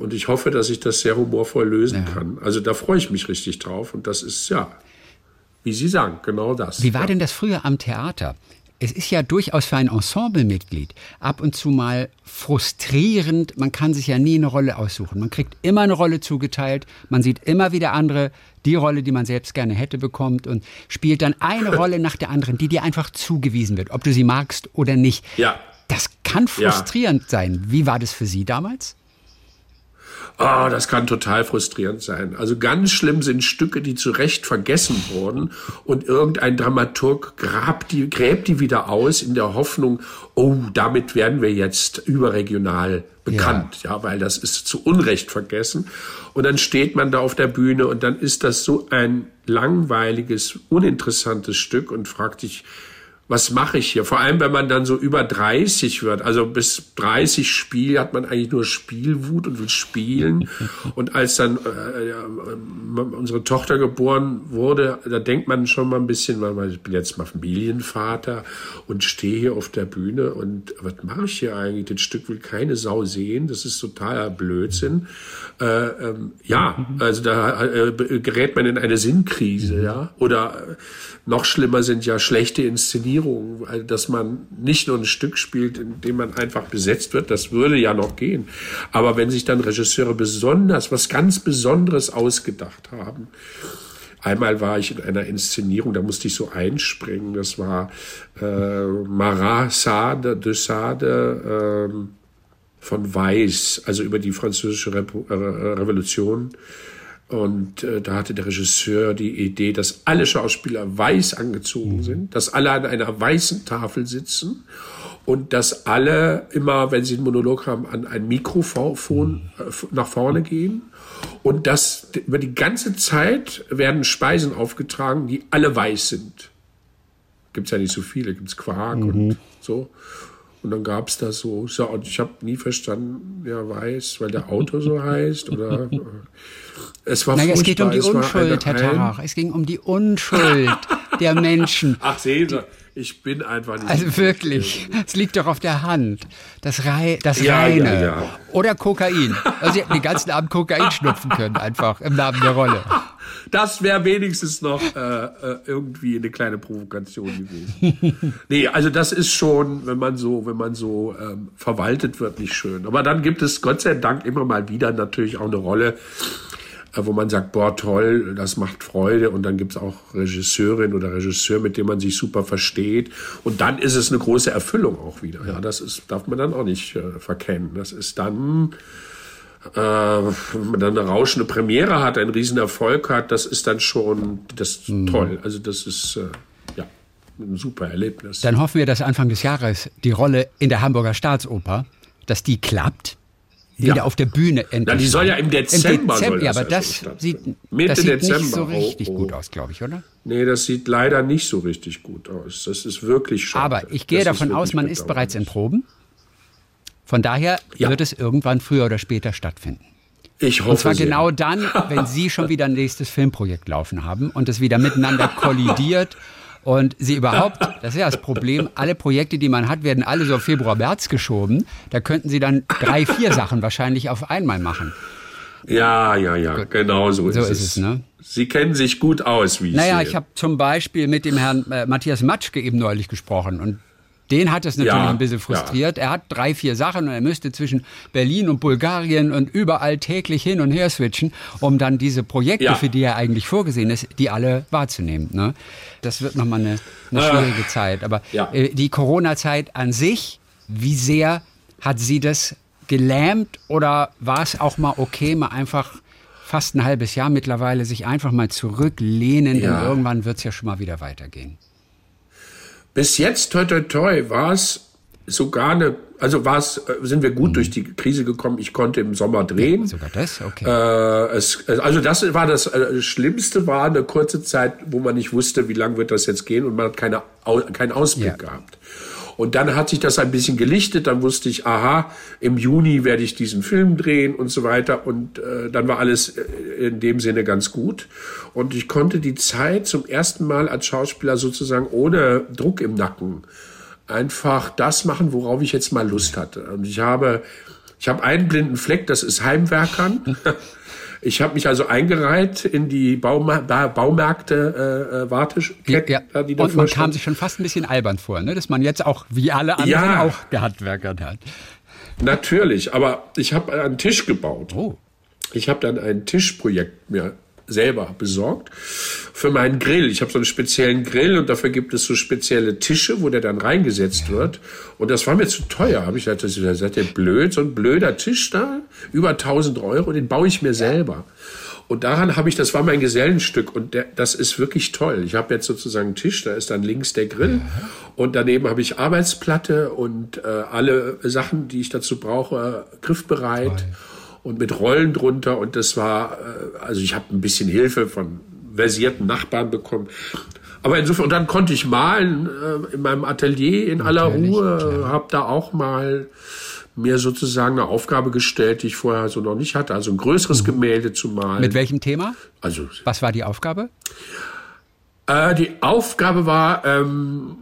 S3: und ich hoffe, dass ich das sehr humorvoll lösen ja. kann. Also da freue ich mich richtig drauf und das ist ja, wie Sie sagen, genau das.
S2: Wie war
S3: ja.
S2: denn das früher am Theater? Es ist ja durchaus für ein Ensemblemitglied ab und zu mal frustrierend. Man kann sich ja nie eine Rolle aussuchen. Man kriegt immer eine Rolle zugeteilt. Man sieht immer wieder andere, die Rolle, die man selbst gerne hätte, bekommt und spielt dann eine *laughs* Rolle nach der anderen, die dir einfach zugewiesen wird, ob du sie magst oder nicht.
S3: Ja.
S2: Das kann frustrierend ja. sein. Wie war das für Sie damals?
S3: Oh, das kann total frustrierend sein. Also ganz schlimm sind Stücke, die zu Recht vergessen wurden und irgendein Dramaturg grabt die, gräbt die wieder aus in der Hoffnung, oh, damit werden wir jetzt überregional bekannt, ja. ja, weil das ist zu Unrecht vergessen. Und dann steht man da auf der Bühne und dann ist das so ein langweiliges, uninteressantes Stück und fragt sich, was mache ich hier? Vor allem, wenn man dann so über 30 wird. Also bis 30 Spiel hat man eigentlich nur Spielwut und will spielen. *laughs* Und als dann äh, äh, unsere Tochter geboren wurde, da denkt man schon mal ein bisschen, weil ich bin jetzt mal Familienvater und stehe hier auf der Bühne und was mache ich hier eigentlich? Das Stück will keine Sau sehen. Das ist totaler Blödsinn. Äh, ähm, ja, also da äh, gerät man in eine Sinnkrise, ja. Oder noch schlimmer sind ja schlechte Inszenierungen Inszenierung, dass man nicht nur ein Stück spielt, in dem man einfach besetzt wird, das würde ja noch gehen. Aber wenn sich dann Regisseure besonders was ganz Besonderes ausgedacht haben, Einmal war ich in einer Inszenierung, da musste ich so einspringen. Das war äh, Marat Sade de Sade äh, von Weiß, also über die französische äh, Revolution. Und äh, da hatte der Regisseur die Idee, dass alle Schauspieler weiß angezogen sind, dass alle an einer weißen Tafel sitzen und dass alle immer, wenn sie einen Monolog haben, an ein Mikrofon äh, nach vorne gehen und dass über die ganze Zeit werden Speisen aufgetragen, die alle weiß sind. Gibt's ja nicht so viele, gibt's Quark mhm. und so. Und dann gab's da so, so und ich habe nie verstanden, ja, weiß, weil der Auto so heißt oder *laughs*
S2: es war naja, es geht um die Unschuld, Herr Tarach. Es ging um die Unschuld der *laughs* Menschen.
S3: Ach, sehen Sie. Ich bin einfach nicht.
S2: Also wirklich, es liegt doch auf der Hand. Das, Rei das ja, Reine. Ja, ja. Oder Kokain. Also sie hätten den ganzen Abend Kokain schnupfen können, einfach im Namen der Rolle.
S3: Das wäre wenigstens noch äh, äh, irgendwie eine kleine Provokation gewesen. *laughs* nee, also das ist schon, wenn man so, wenn man so ähm, verwaltet wird, nicht schön. Aber dann gibt es Gott sei Dank immer mal wieder natürlich auch eine Rolle, wo man sagt, boah, toll, das macht Freude. Und dann gibt's auch Regisseurin oder Regisseur, mit dem man sich super versteht. Und dann ist es eine große Erfüllung auch wieder. Ja, das ist, darf man dann auch nicht äh, verkennen. Das ist dann, äh, wenn man dann eine rauschende Premiere hat, einen riesen Erfolg hat, das ist dann schon das mhm. toll. Also das ist, äh, ja, ein super Erlebnis.
S2: Dann hoffen wir, dass Anfang des Jahres die Rolle in der Hamburger Staatsoper, dass die klappt wieder ja. auf der Bühne
S3: endlich. Na, die soll ja im Dezember. Im Dezember
S2: ja, aber das sieht, Mitte das sieht Dezember. nicht so richtig oh, oh. gut aus, glaube ich, oder?
S3: Nee, das sieht leider nicht so richtig gut aus. Das ist wirklich schade.
S2: Aber ich gehe das davon aus, man ist bereits in Proben. Von daher ja. wird es irgendwann früher oder später stattfinden.
S3: Ich hoffe.
S2: Und zwar sehr. genau dann, wenn Sie *laughs* schon wieder ein nächstes Filmprojekt laufen haben und es wieder miteinander kollidiert *laughs* und sie überhaupt, *laughs* das ist ja das Problem, alle Projekte, die man hat, werden alle so auf Februar, März geschoben. Da könnten sie dann drei, vier Sachen wahrscheinlich auf einmal machen.
S3: Ja, ja, ja, Gut. genau so, so ist, ist es. Ne? Sie kennen sich gut aus, wie ich
S2: Naja, sehe. ich habe zum Beispiel mit dem Herrn äh, Matthias Matschke eben neulich gesprochen und den hat es natürlich ja, ein bisschen frustriert. Ja. Er hat drei, vier Sachen und er müsste zwischen Berlin und Bulgarien und überall täglich hin und her switchen, um dann diese Projekte, ja. für die er eigentlich vorgesehen ist, die alle wahrzunehmen. Ne? Das wird nochmal eine, eine äh, schwierige Zeit. Aber äh, die Corona-Zeit an sich, wie sehr hat sie das gelähmt oder war es auch mal okay, mal einfach fast ein halbes Jahr mittlerweile sich einfach mal zurücklehnen, denn irgendwann wird es ja schon mal wieder weitergehen.
S3: Bis jetzt, toi, toi, toi, war es sogar eine, also war es, äh, sind wir gut mhm. durch die Krise gekommen. Ich konnte im Sommer drehen. Ja,
S2: sogar das, okay.
S3: Äh, es, also das war das äh, Schlimmste, war eine kurze Zeit, wo man nicht wusste, wie lange wird das jetzt gehen und man hat keine, keinen Ausblick ja. gehabt. Und dann hat sich das ein bisschen gelichtet. Dann wusste ich, aha, im Juni werde ich diesen Film drehen und so weiter. Und äh, dann war alles äh, in dem Sinne ganz gut. Und ich konnte die Zeit zum ersten Mal als Schauspieler sozusagen ohne Druck im Nacken einfach das machen, worauf ich jetzt mal Lust hatte. Und ich habe, ich habe einen blinden Fleck, das ist Heimwerkern. *laughs* Ich habe mich also eingereiht in die Bauma ba Baumärkte, äh, äh Warteketten,
S2: ja, ja. Und man kam sich schon fast ein bisschen albern vor, ne? dass man jetzt auch, wie alle anderen, ja. auch gehandwerkert hat.
S3: Natürlich, aber ich habe einen Tisch gebaut. Oh. Ich habe dann ein Tischprojekt mir selber besorgt für meinen Grill. Ich habe so einen speziellen Grill und dafür gibt es so spezielle Tische, wo der dann reingesetzt wird. Und das war mir zu teuer. Habe ich gesagt, seid ihr blöd, so ein blöder Tisch da, über 1000 Euro, den baue ich mir selber. Und daran habe ich, das war mein Gesellenstück und der, das ist wirklich toll. Ich habe jetzt sozusagen einen Tisch, da ist dann links der Grill und daneben habe ich Arbeitsplatte und äh, alle Sachen, die ich dazu brauche, griffbereit. Toll und mit Rollen drunter. Und das war, äh, also ich habe ein bisschen Hilfe von versierten Nachbarn bekommen. Aber insofern, und dann konnte ich malen äh, in meinem Atelier in aller Ruhe, habe da auch mal mir sozusagen eine Aufgabe gestellt, die ich vorher so noch nicht hatte, also ein größeres mhm. Gemälde zu malen.
S2: Mit welchem Thema? Also was war die Aufgabe?
S3: Äh, die Aufgabe war ähm,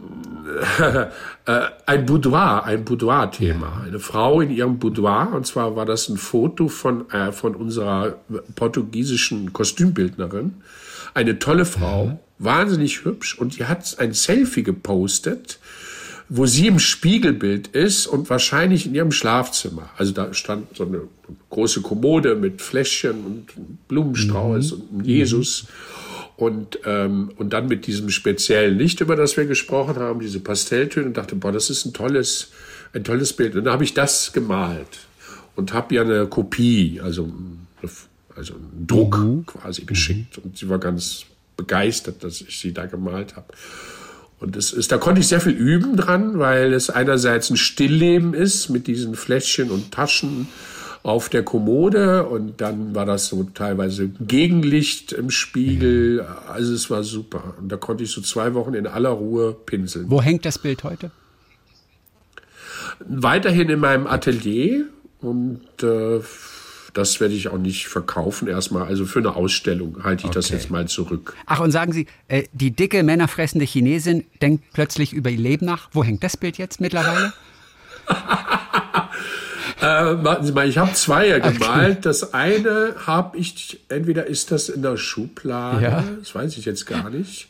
S3: *laughs* äh, ein Boudoir, ein Boudoir-Thema. Eine Frau in ihrem Boudoir, und zwar war das ein Foto von, äh, von unserer portugiesischen Kostümbildnerin, Eine tolle Frau, wahnsinnig hübsch und die hat ein Selfie gepostet, wo sie im Spiegelbild ist und wahrscheinlich in ihrem Schlafzimmer. Also da stand so eine große Kommode mit Fläschchen und Blumenstrauß mhm. und Jesus. Und, ähm, und dann mit diesem speziellen Licht, über das wir gesprochen haben, diese Pastelltöne, und dachte, boah, das ist ein tolles, ein tolles Bild. Und dann habe ich das gemalt und habe ihr eine Kopie, also, also einen Druck mhm. quasi geschickt. Und sie war ganz begeistert, dass ich sie da gemalt habe. Und es ist, da konnte ich sehr viel üben dran, weil es einerseits ein Stillleben ist mit diesen Fläschchen und Taschen auf der Kommode und dann war das so teilweise Gegenlicht im Spiegel. Also es war super. Und da konnte ich so zwei Wochen in aller Ruhe pinseln.
S2: Wo hängt das Bild heute?
S3: Weiterhin in meinem Atelier und äh, das werde ich auch nicht verkaufen erstmal. Also für eine Ausstellung halte ich okay. das jetzt mal zurück.
S2: Ach, und sagen Sie, äh, die dicke, männerfressende Chinesin denkt plötzlich über ihr Leben nach. Wo hängt das Bild jetzt mittlerweile? *laughs*
S3: äh, warten Sie mal, ich habe zwei ja gemalt. Okay. Das eine habe ich, entweder ist das in der Schublade, ja. das weiß ich jetzt gar nicht.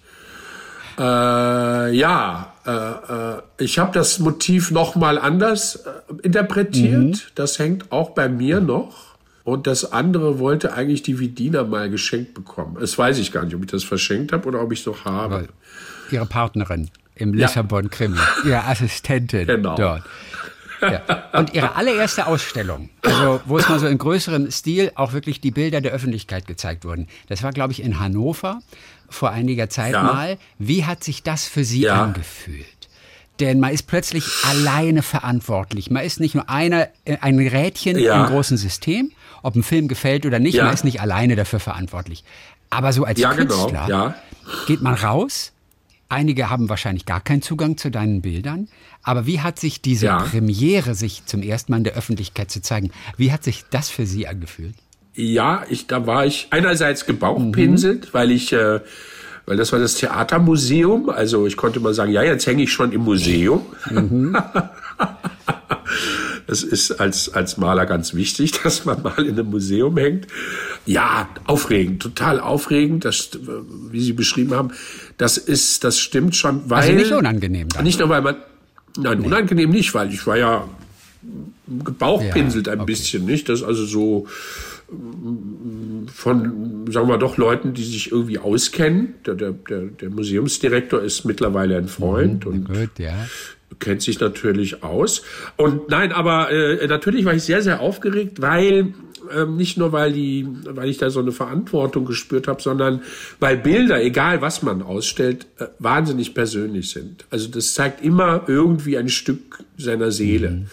S3: Äh, ja, äh, äh, ich habe das Motiv noch mal anders äh, interpretiert. Mhm. Das hängt auch bei mir noch. Und das andere wollte eigentlich die Vidina mal geschenkt bekommen. Das weiß ich gar nicht, ob ich das verschenkt habe oder ob ich es noch habe.
S2: Ihre Partnerin im ja. Lissabon Krimi, ihre Assistentin genau. dort. Ja. Und ihre allererste Ausstellung, also wo es mal so in größerem Stil auch wirklich die Bilder der Öffentlichkeit gezeigt wurden, das war, glaube ich, in Hannover vor einiger Zeit ja. mal. Wie hat sich das für Sie ja. angefühlt? Denn man ist plötzlich alleine verantwortlich. Man ist nicht nur einer, äh, ein Rädchen im großen System, ob ein Film gefällt oder nicht, ja. man ist nicht alleine dafür verantwortlich. Aber so als ja, genau. Künstler genau. ja. geht man raus. Einige haben wahrscheinlich gar keinen Zugang zu deinen Bildern. Aber wie hat sich diese ja. Premiere, sich zum ersten Mal in der Öffentlichkeit zu zeigen, wie hat sich das für Sie angefühlt?
S3: Ja, ich, da war ich einerseits gebauchpinselt, mhm. weil ich, äh, weil das war das Theatermuseum. Also ich konnte mal sagen, ja, jetzt hänge ich schon im Museum. Mhm. *laughs* *laughs* Das ist als, als Maler ganz wichtig, *laughs* dass man mal in einem Museum hängt. Ja, aufregend, total aufregend, das, wie Sie beschrieben haben. Das ist, das stimmt schon, also weil. Also
S2: nicht unangenehm.
S3: Dann. Nicht nur, weil man, nein, nee. unangenehm nicht, weil ich war ja gebauchpinselt ja, ein okay. bisschen, nicht? Das also so, von, sagen wir doch, Leuten, die sich irgendwie auskennen. Der, der, der Museumsdirektor ist mittlerweile ein Freund mhm, und gut, ja kennt sich natürlich aus. Und nein, aber äh, natürlich war ich sehr, sehr aufgeregt, weil ähm, nicht nur weil die, weil ich da so eine Verantwortung gespürt habe, sondern weil Bilder, egal was man ausstellt, äh, wahnsinnig persönlich sind. Also das zeigt immer irgendwie ein Stück seiner Seele. Mhm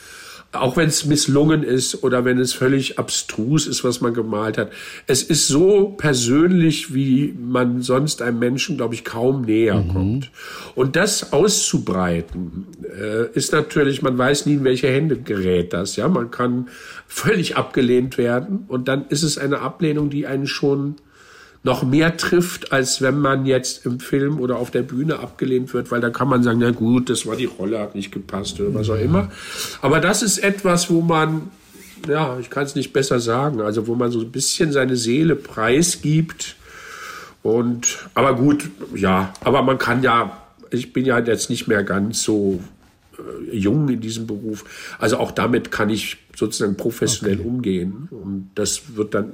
S3: auch wenn es misslungen ist oder wenn es völlig abstrus ist, was man gemalt hat. Es ist so persönlich, wie man sonst einem Menschen, glaube ich, kaum näher mhm. kommt. Und das auszubreiten, äh, ist natürlich, man weiß nie, in welche Hände gerät das. Ja, man kann völlig abgelehnt werden und dann ist es eine Ablehnung, die einen schon noch mehr trifft, als wenn man jetzt im Film oder auf der Bühne abgelehnt wird, weil da kann man sagen, na gut, das war die Rolle, hat nicht gepasst oder was auch immer. Aber das ist etwas, wo man, ja, ich kann es nicht besser sagen, also wo man so ein bisschen seine Seele preisgibt. Und, aber gut, ja, aber man kann ja, ich bin ja jetzt nicht mehr ganz so äh, jung in diesem Beruf. Also auch damit kann ich sozusagen professionell okay. umgehen. Und das wird dann,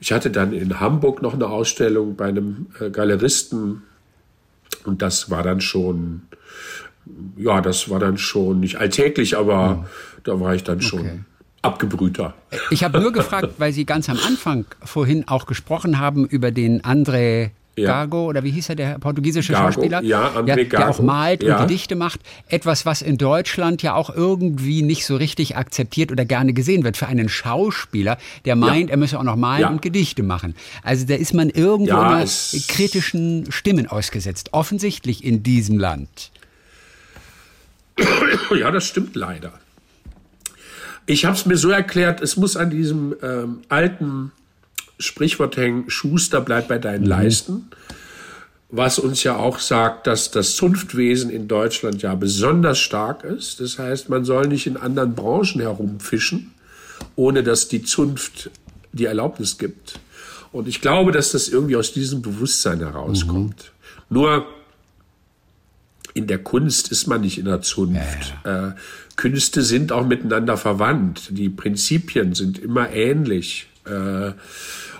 S3: ich hatte dann in Hamburg noch eine Ausstellung bei einem äh, Galeristen und das war dann schon, ja, das war dann schon nicht alltäglich, aber mhm. da war ich dann schon okay. abgebrühter.
S2: Ich habe nur gefragt, weil Sie ganz am Anfang vorhin auch gesprochen haben über den André ja. Gago oder wie hieß er, der portugiesische Gago, Schauspieler?
S3: Ja, André ja,
S2: Der auch malt ja. und Gedichte macht. Etwas, was in Deutschland ja auch irgendwie nicht so richtig akzeptiert oder gerne gesehen wird für einen Schauspieler, der meint, er müsse auch noch malen und Gedichte machen. Also da ist man irgendwo immer kritischen Stimmen ausgesetzt. Offensichtlich in diesem Land. *coughs*
S3: Ja, das stimmt leider. Ich habe es mir so erklärt, es muss an diesem ähm, alten Sprichwort hängen, Schuster, bleib bei deinen mhm. Leisten. Was uns ja auch sagt, dass das Zunftwesen in Deutschland ja besonders stark ist. Das heißt, man soll nicht in anderen Branchen herumfischen, ohne dass die Zunft die Erlaubnis gibt. Und ich glaube, dass das irgendwie aus diesem Bewusstsein herauskommt. Mhm. Nur in der Kunst ist man nicht in der Zunft. Ja, ja. Äh, Künste sind auch miteinander verwandt. Die Prinzipien sind immer ähnlich. Äh,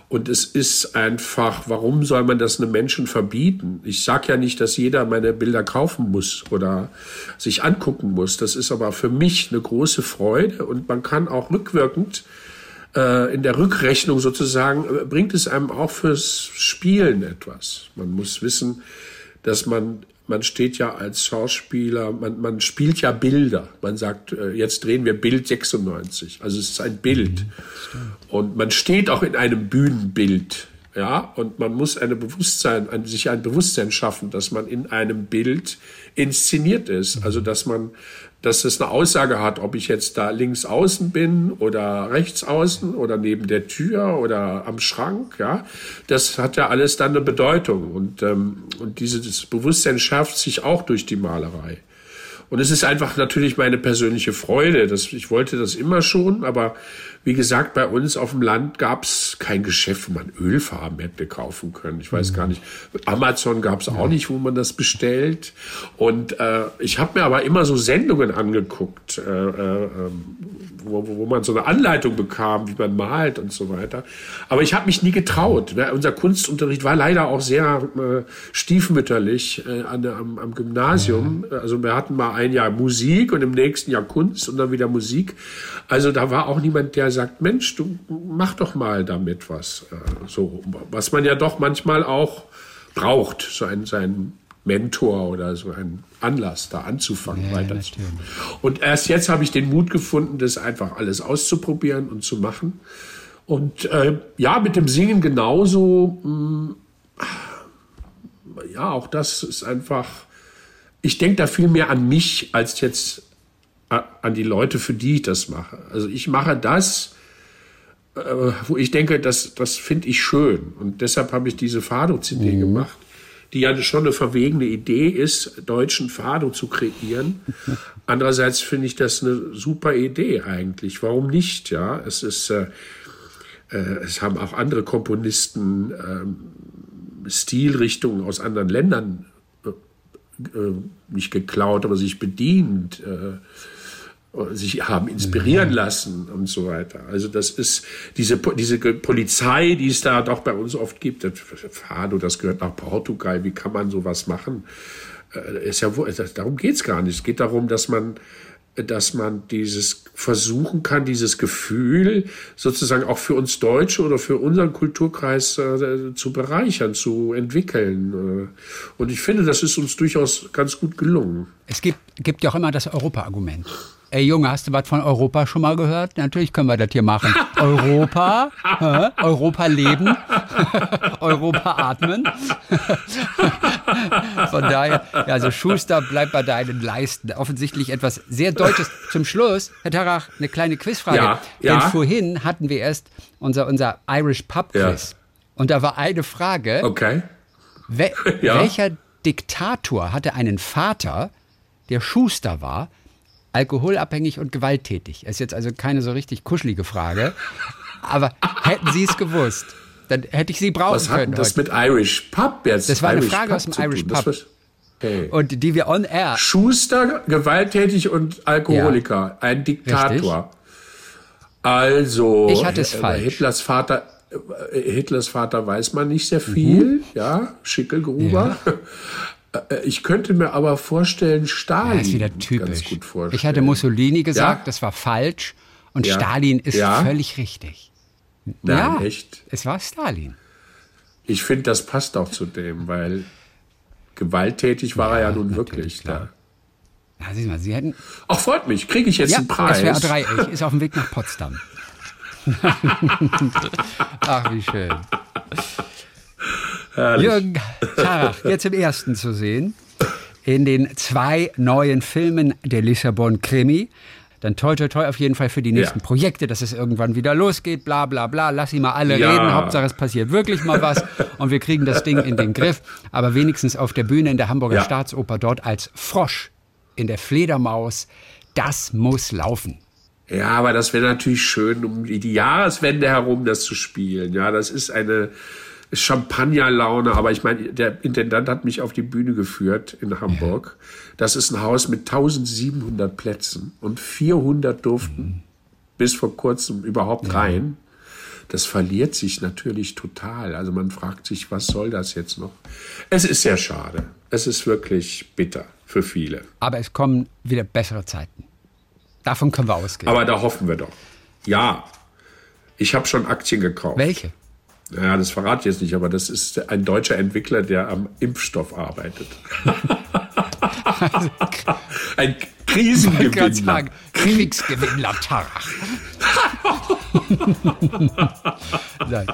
S3: und es ist einfach, warum soll man das einem Menschen verbieten? Ich sage ja nicht, dass jeder meine Bilder kaufen muss oder sich angucken muss. Das ist aber für mich eine große Freude und man kann auch rückwirkend äh, in der Rückrechnung sozusagen, äh, bringt es einem auch fürs Spielen etwas. Man muss wissen, dass man man steht ja als Schauspieler, man, man spielt ja Bilder. Man sagt, äh, jetzt drehen wir Bild 96. Also es ist ein Bild. Mhm, und man steht auch in einem Bühnenbild. Ja, und man muss eine Bewusstsein, ein, sich ein Bewusstsein schaffen, dass man in einem Bild inszeniert ist. Also, dass man dass es eine Aussage hat, ob ich jetzt da links außen bin oder rechts außen oder neben der Tür oder am Schrank, ja, das hat ja alles dann eine Bedeutung und, ähm, und dieses Bewusstsein schärft sich auch durch die Malerei. Und es ist einfach natürlich meine persönliche Freude. Das, ich wollte das immer schon, aber wie gesagt, bei uns auf dem Land gab es kein Geschäft, wo man Ölfarben hätte kaufen können. Ich weiß mhm. gar nicht. Amazon gab es auch ja. nicht, wo man das bestellt. Und äh, ich habe mir aber immer so Sendungen angeguckt, äh, äh, ähm, wo, wo man so eine Anleitung bekam, wie man malt und so weiter. Aber ich habe mich nie getraut. Unser Kunstunterricht war leider auch sehr äh, stiefmütterlich äh, an, am, am Gymnasium. Ja. Also wir hatten mal ein Jahr Musik und im nächsten Jahr Kunst und dann wieder Musik. Also da war auch niemand, der sagt, Mensch, du mach doch mal damit was. Äh, so, was man ja doch manchmal auch braucht, so ein, sein Mentor oder so ein Anlass, da anzufangen, ja, weiter ja, Und erst jetzt habe ich den Mut gefunden, das einfach alles auszuprobieren und zu machen. Und äh, ja, mit dem Singen genauso. Mh, mm, ja, auch das ist einfach. Ich denke da viel mehr an mich als jetzt an die Leute, für die ich das mache. Also ich mache das, äh, wo ich denke, das, das finde ich schön. Und deshalb habe ich diese Fado-CD mhm. gemacht, die ja schon eine verwegene Idee ist, deutschen Fado zu kreieren. *laughs* Andererseits finde ich das eine super Idee eigentlich. Warum nicht? Ja, es ist, äh, äh, es haben auch andere Komponisten äh, Stilrichtungen aus anderen Ländern äh, äh, nicht geklaut, aber sich bedient. Äh, sich haben inspirieren lassen und so weiter. Also das ist diese, diese Polizei, die es da doch bei uns oft gibt. Das, Fado, das gehört nach Portugal. Wie kann man sowas machen? Äh, ist ja, darum geht's gar nicht. Es geht darum, dass man, dass man dieses versuchen kann, dieses Gefühl sozusagen auch für uns Deutsche oder für unseren Kulturkreis äh, zu bereichern, zu entwickeln. Äh, und ich finde, das ist uns durchaus ganz gut gelungen.
S2: Es gibt, gibt ja auch immer das Europa-Argument. Ey Junge, hast du was von Europa schon mal gehört? Natürlich können wir das hier machen. *laughs* Europa, hä? Europa leben, *laughs* Europa atmen. *laughs* von daher, ja, also Schuster, bleib bei deinen Leisten. Offensichtlich etwas sehr Deutsches. Zum Schluss, Herr Tarach, eine kleine Quizfrage. Ja, ja. Denn vorhin hatten wir erst unser, unser Irish Pub Quiz. Ja. Und da war eine Frage.
S3: Okay.
S2: We. Welcher Diktator hatte einen Vater, der Schuster war, alkoholabhängig und gewalttätig? Ist jetzt also keine so richtig kuschelige Frage. Aber hätten Sie es gewusst, dann hätte ich Sie brauchen Was können.
S3: Was hat das heute. mit Irish Pub jetzt?
S2: Das war
S3: eine
S2: Irish Frage Pub aus dem Irish Pub. Okay. Und die wir on air.
S3: Schuster, gewalttätig und Alkoholiker. Ja. Ein Diktator. Richtig. Also.
S2: Ich hatte es falsch.
S3: Hitlers Vater. Äh, Hitlers Vater weiß man nicht sehr viel, mhm. ja, Schickelgruber. Ja. Äh, ich könnte mir aber vorstellen, Stalin. Ja,
S2: ist wieder typisch. Ich hatte Mussolini gesagt, ja? das war falsch. Und ja. Stalin ist völlig richtig.
S3: Nein, ja, echt?
S2: Es war Stalin.
S3: Ich finde, das passt auch zu dem, weil gewalttätig war er ja nun wirklich. Klar.
S2: Ja, sieh mal, Sie hätten.
S3: Ach, freut mich. Kriege ich jetzt einen Preis?
S2: SWR 3 ist auf dem Weg nach Potsdam. *laughs* *laughs* Ach, wie schön. Herrlich. Jürgen Tarach, jetzt im ersten zu sehen, in den zwei neuen Filmen der Lissabon Krimi. Dann toi toi toi auf jeden Fall für die nächsten ja. Projekte, dass es irgendwann wieder losgeht, bla bla bla. Lass sie mal alle ja. reden. Hauptsache es passiert wirklich mal was *laughs* und wir kriegen das Ding in den Griff. Aber wenigstens auf der Bühne in der Hamburger ja. Staatsoper dort als Frosch in der Fledermaus, das muss laufen.
S3: Ja, aber das wäre natürlich schön, um die Jahreswende herum das zu spielen. Ja, das ist eine Champagnerlaune, aber ich meine, der Intendant hat mich auf die Bühne geführt in Hamburg. Das ist ein Haus mit 1700 Plätzen und 400 durften mhm. bis vor kurzem überhaupt ja. rein. Das verliert sich natürlich total. Also man fragt sich, was soll das jetzt noch? Es ist sehr schade. Es ist wirklich bitter für viele.
S2: Aber es kommen wieder bessere Zeiten. Davon können wir ausgehen.
S3: Aber da hoffen wir doch. Ja, ich habe schon Aktien gekauft.
S2: Welche?
S3: Ja, das verrate ich jetzt nicht, aber das ist ein deutscher Entwickler, der am Impfstoff arbeitet. *laughs* ein Krisengewinner. Ich sagen,
S2: Kriegsgewinnler Tarach. *laughs*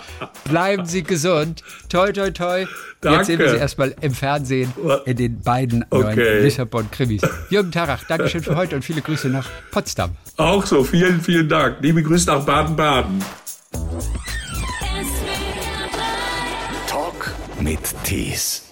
S2: Bleiben Sie gesund. Toi, toi, toi. Danke. Jetzt sehen wir Sie erstmal im Fernsehen in den beiden okay. neuen Lissabon-Krimis. Jürgen Tarach, Dankeschön für heute und viele Grüße nach Potsdam.
S3: Auch so, vielen, vielen Dank. Liebe Grüße nach Baden-Baden.
S1: Mit Tees.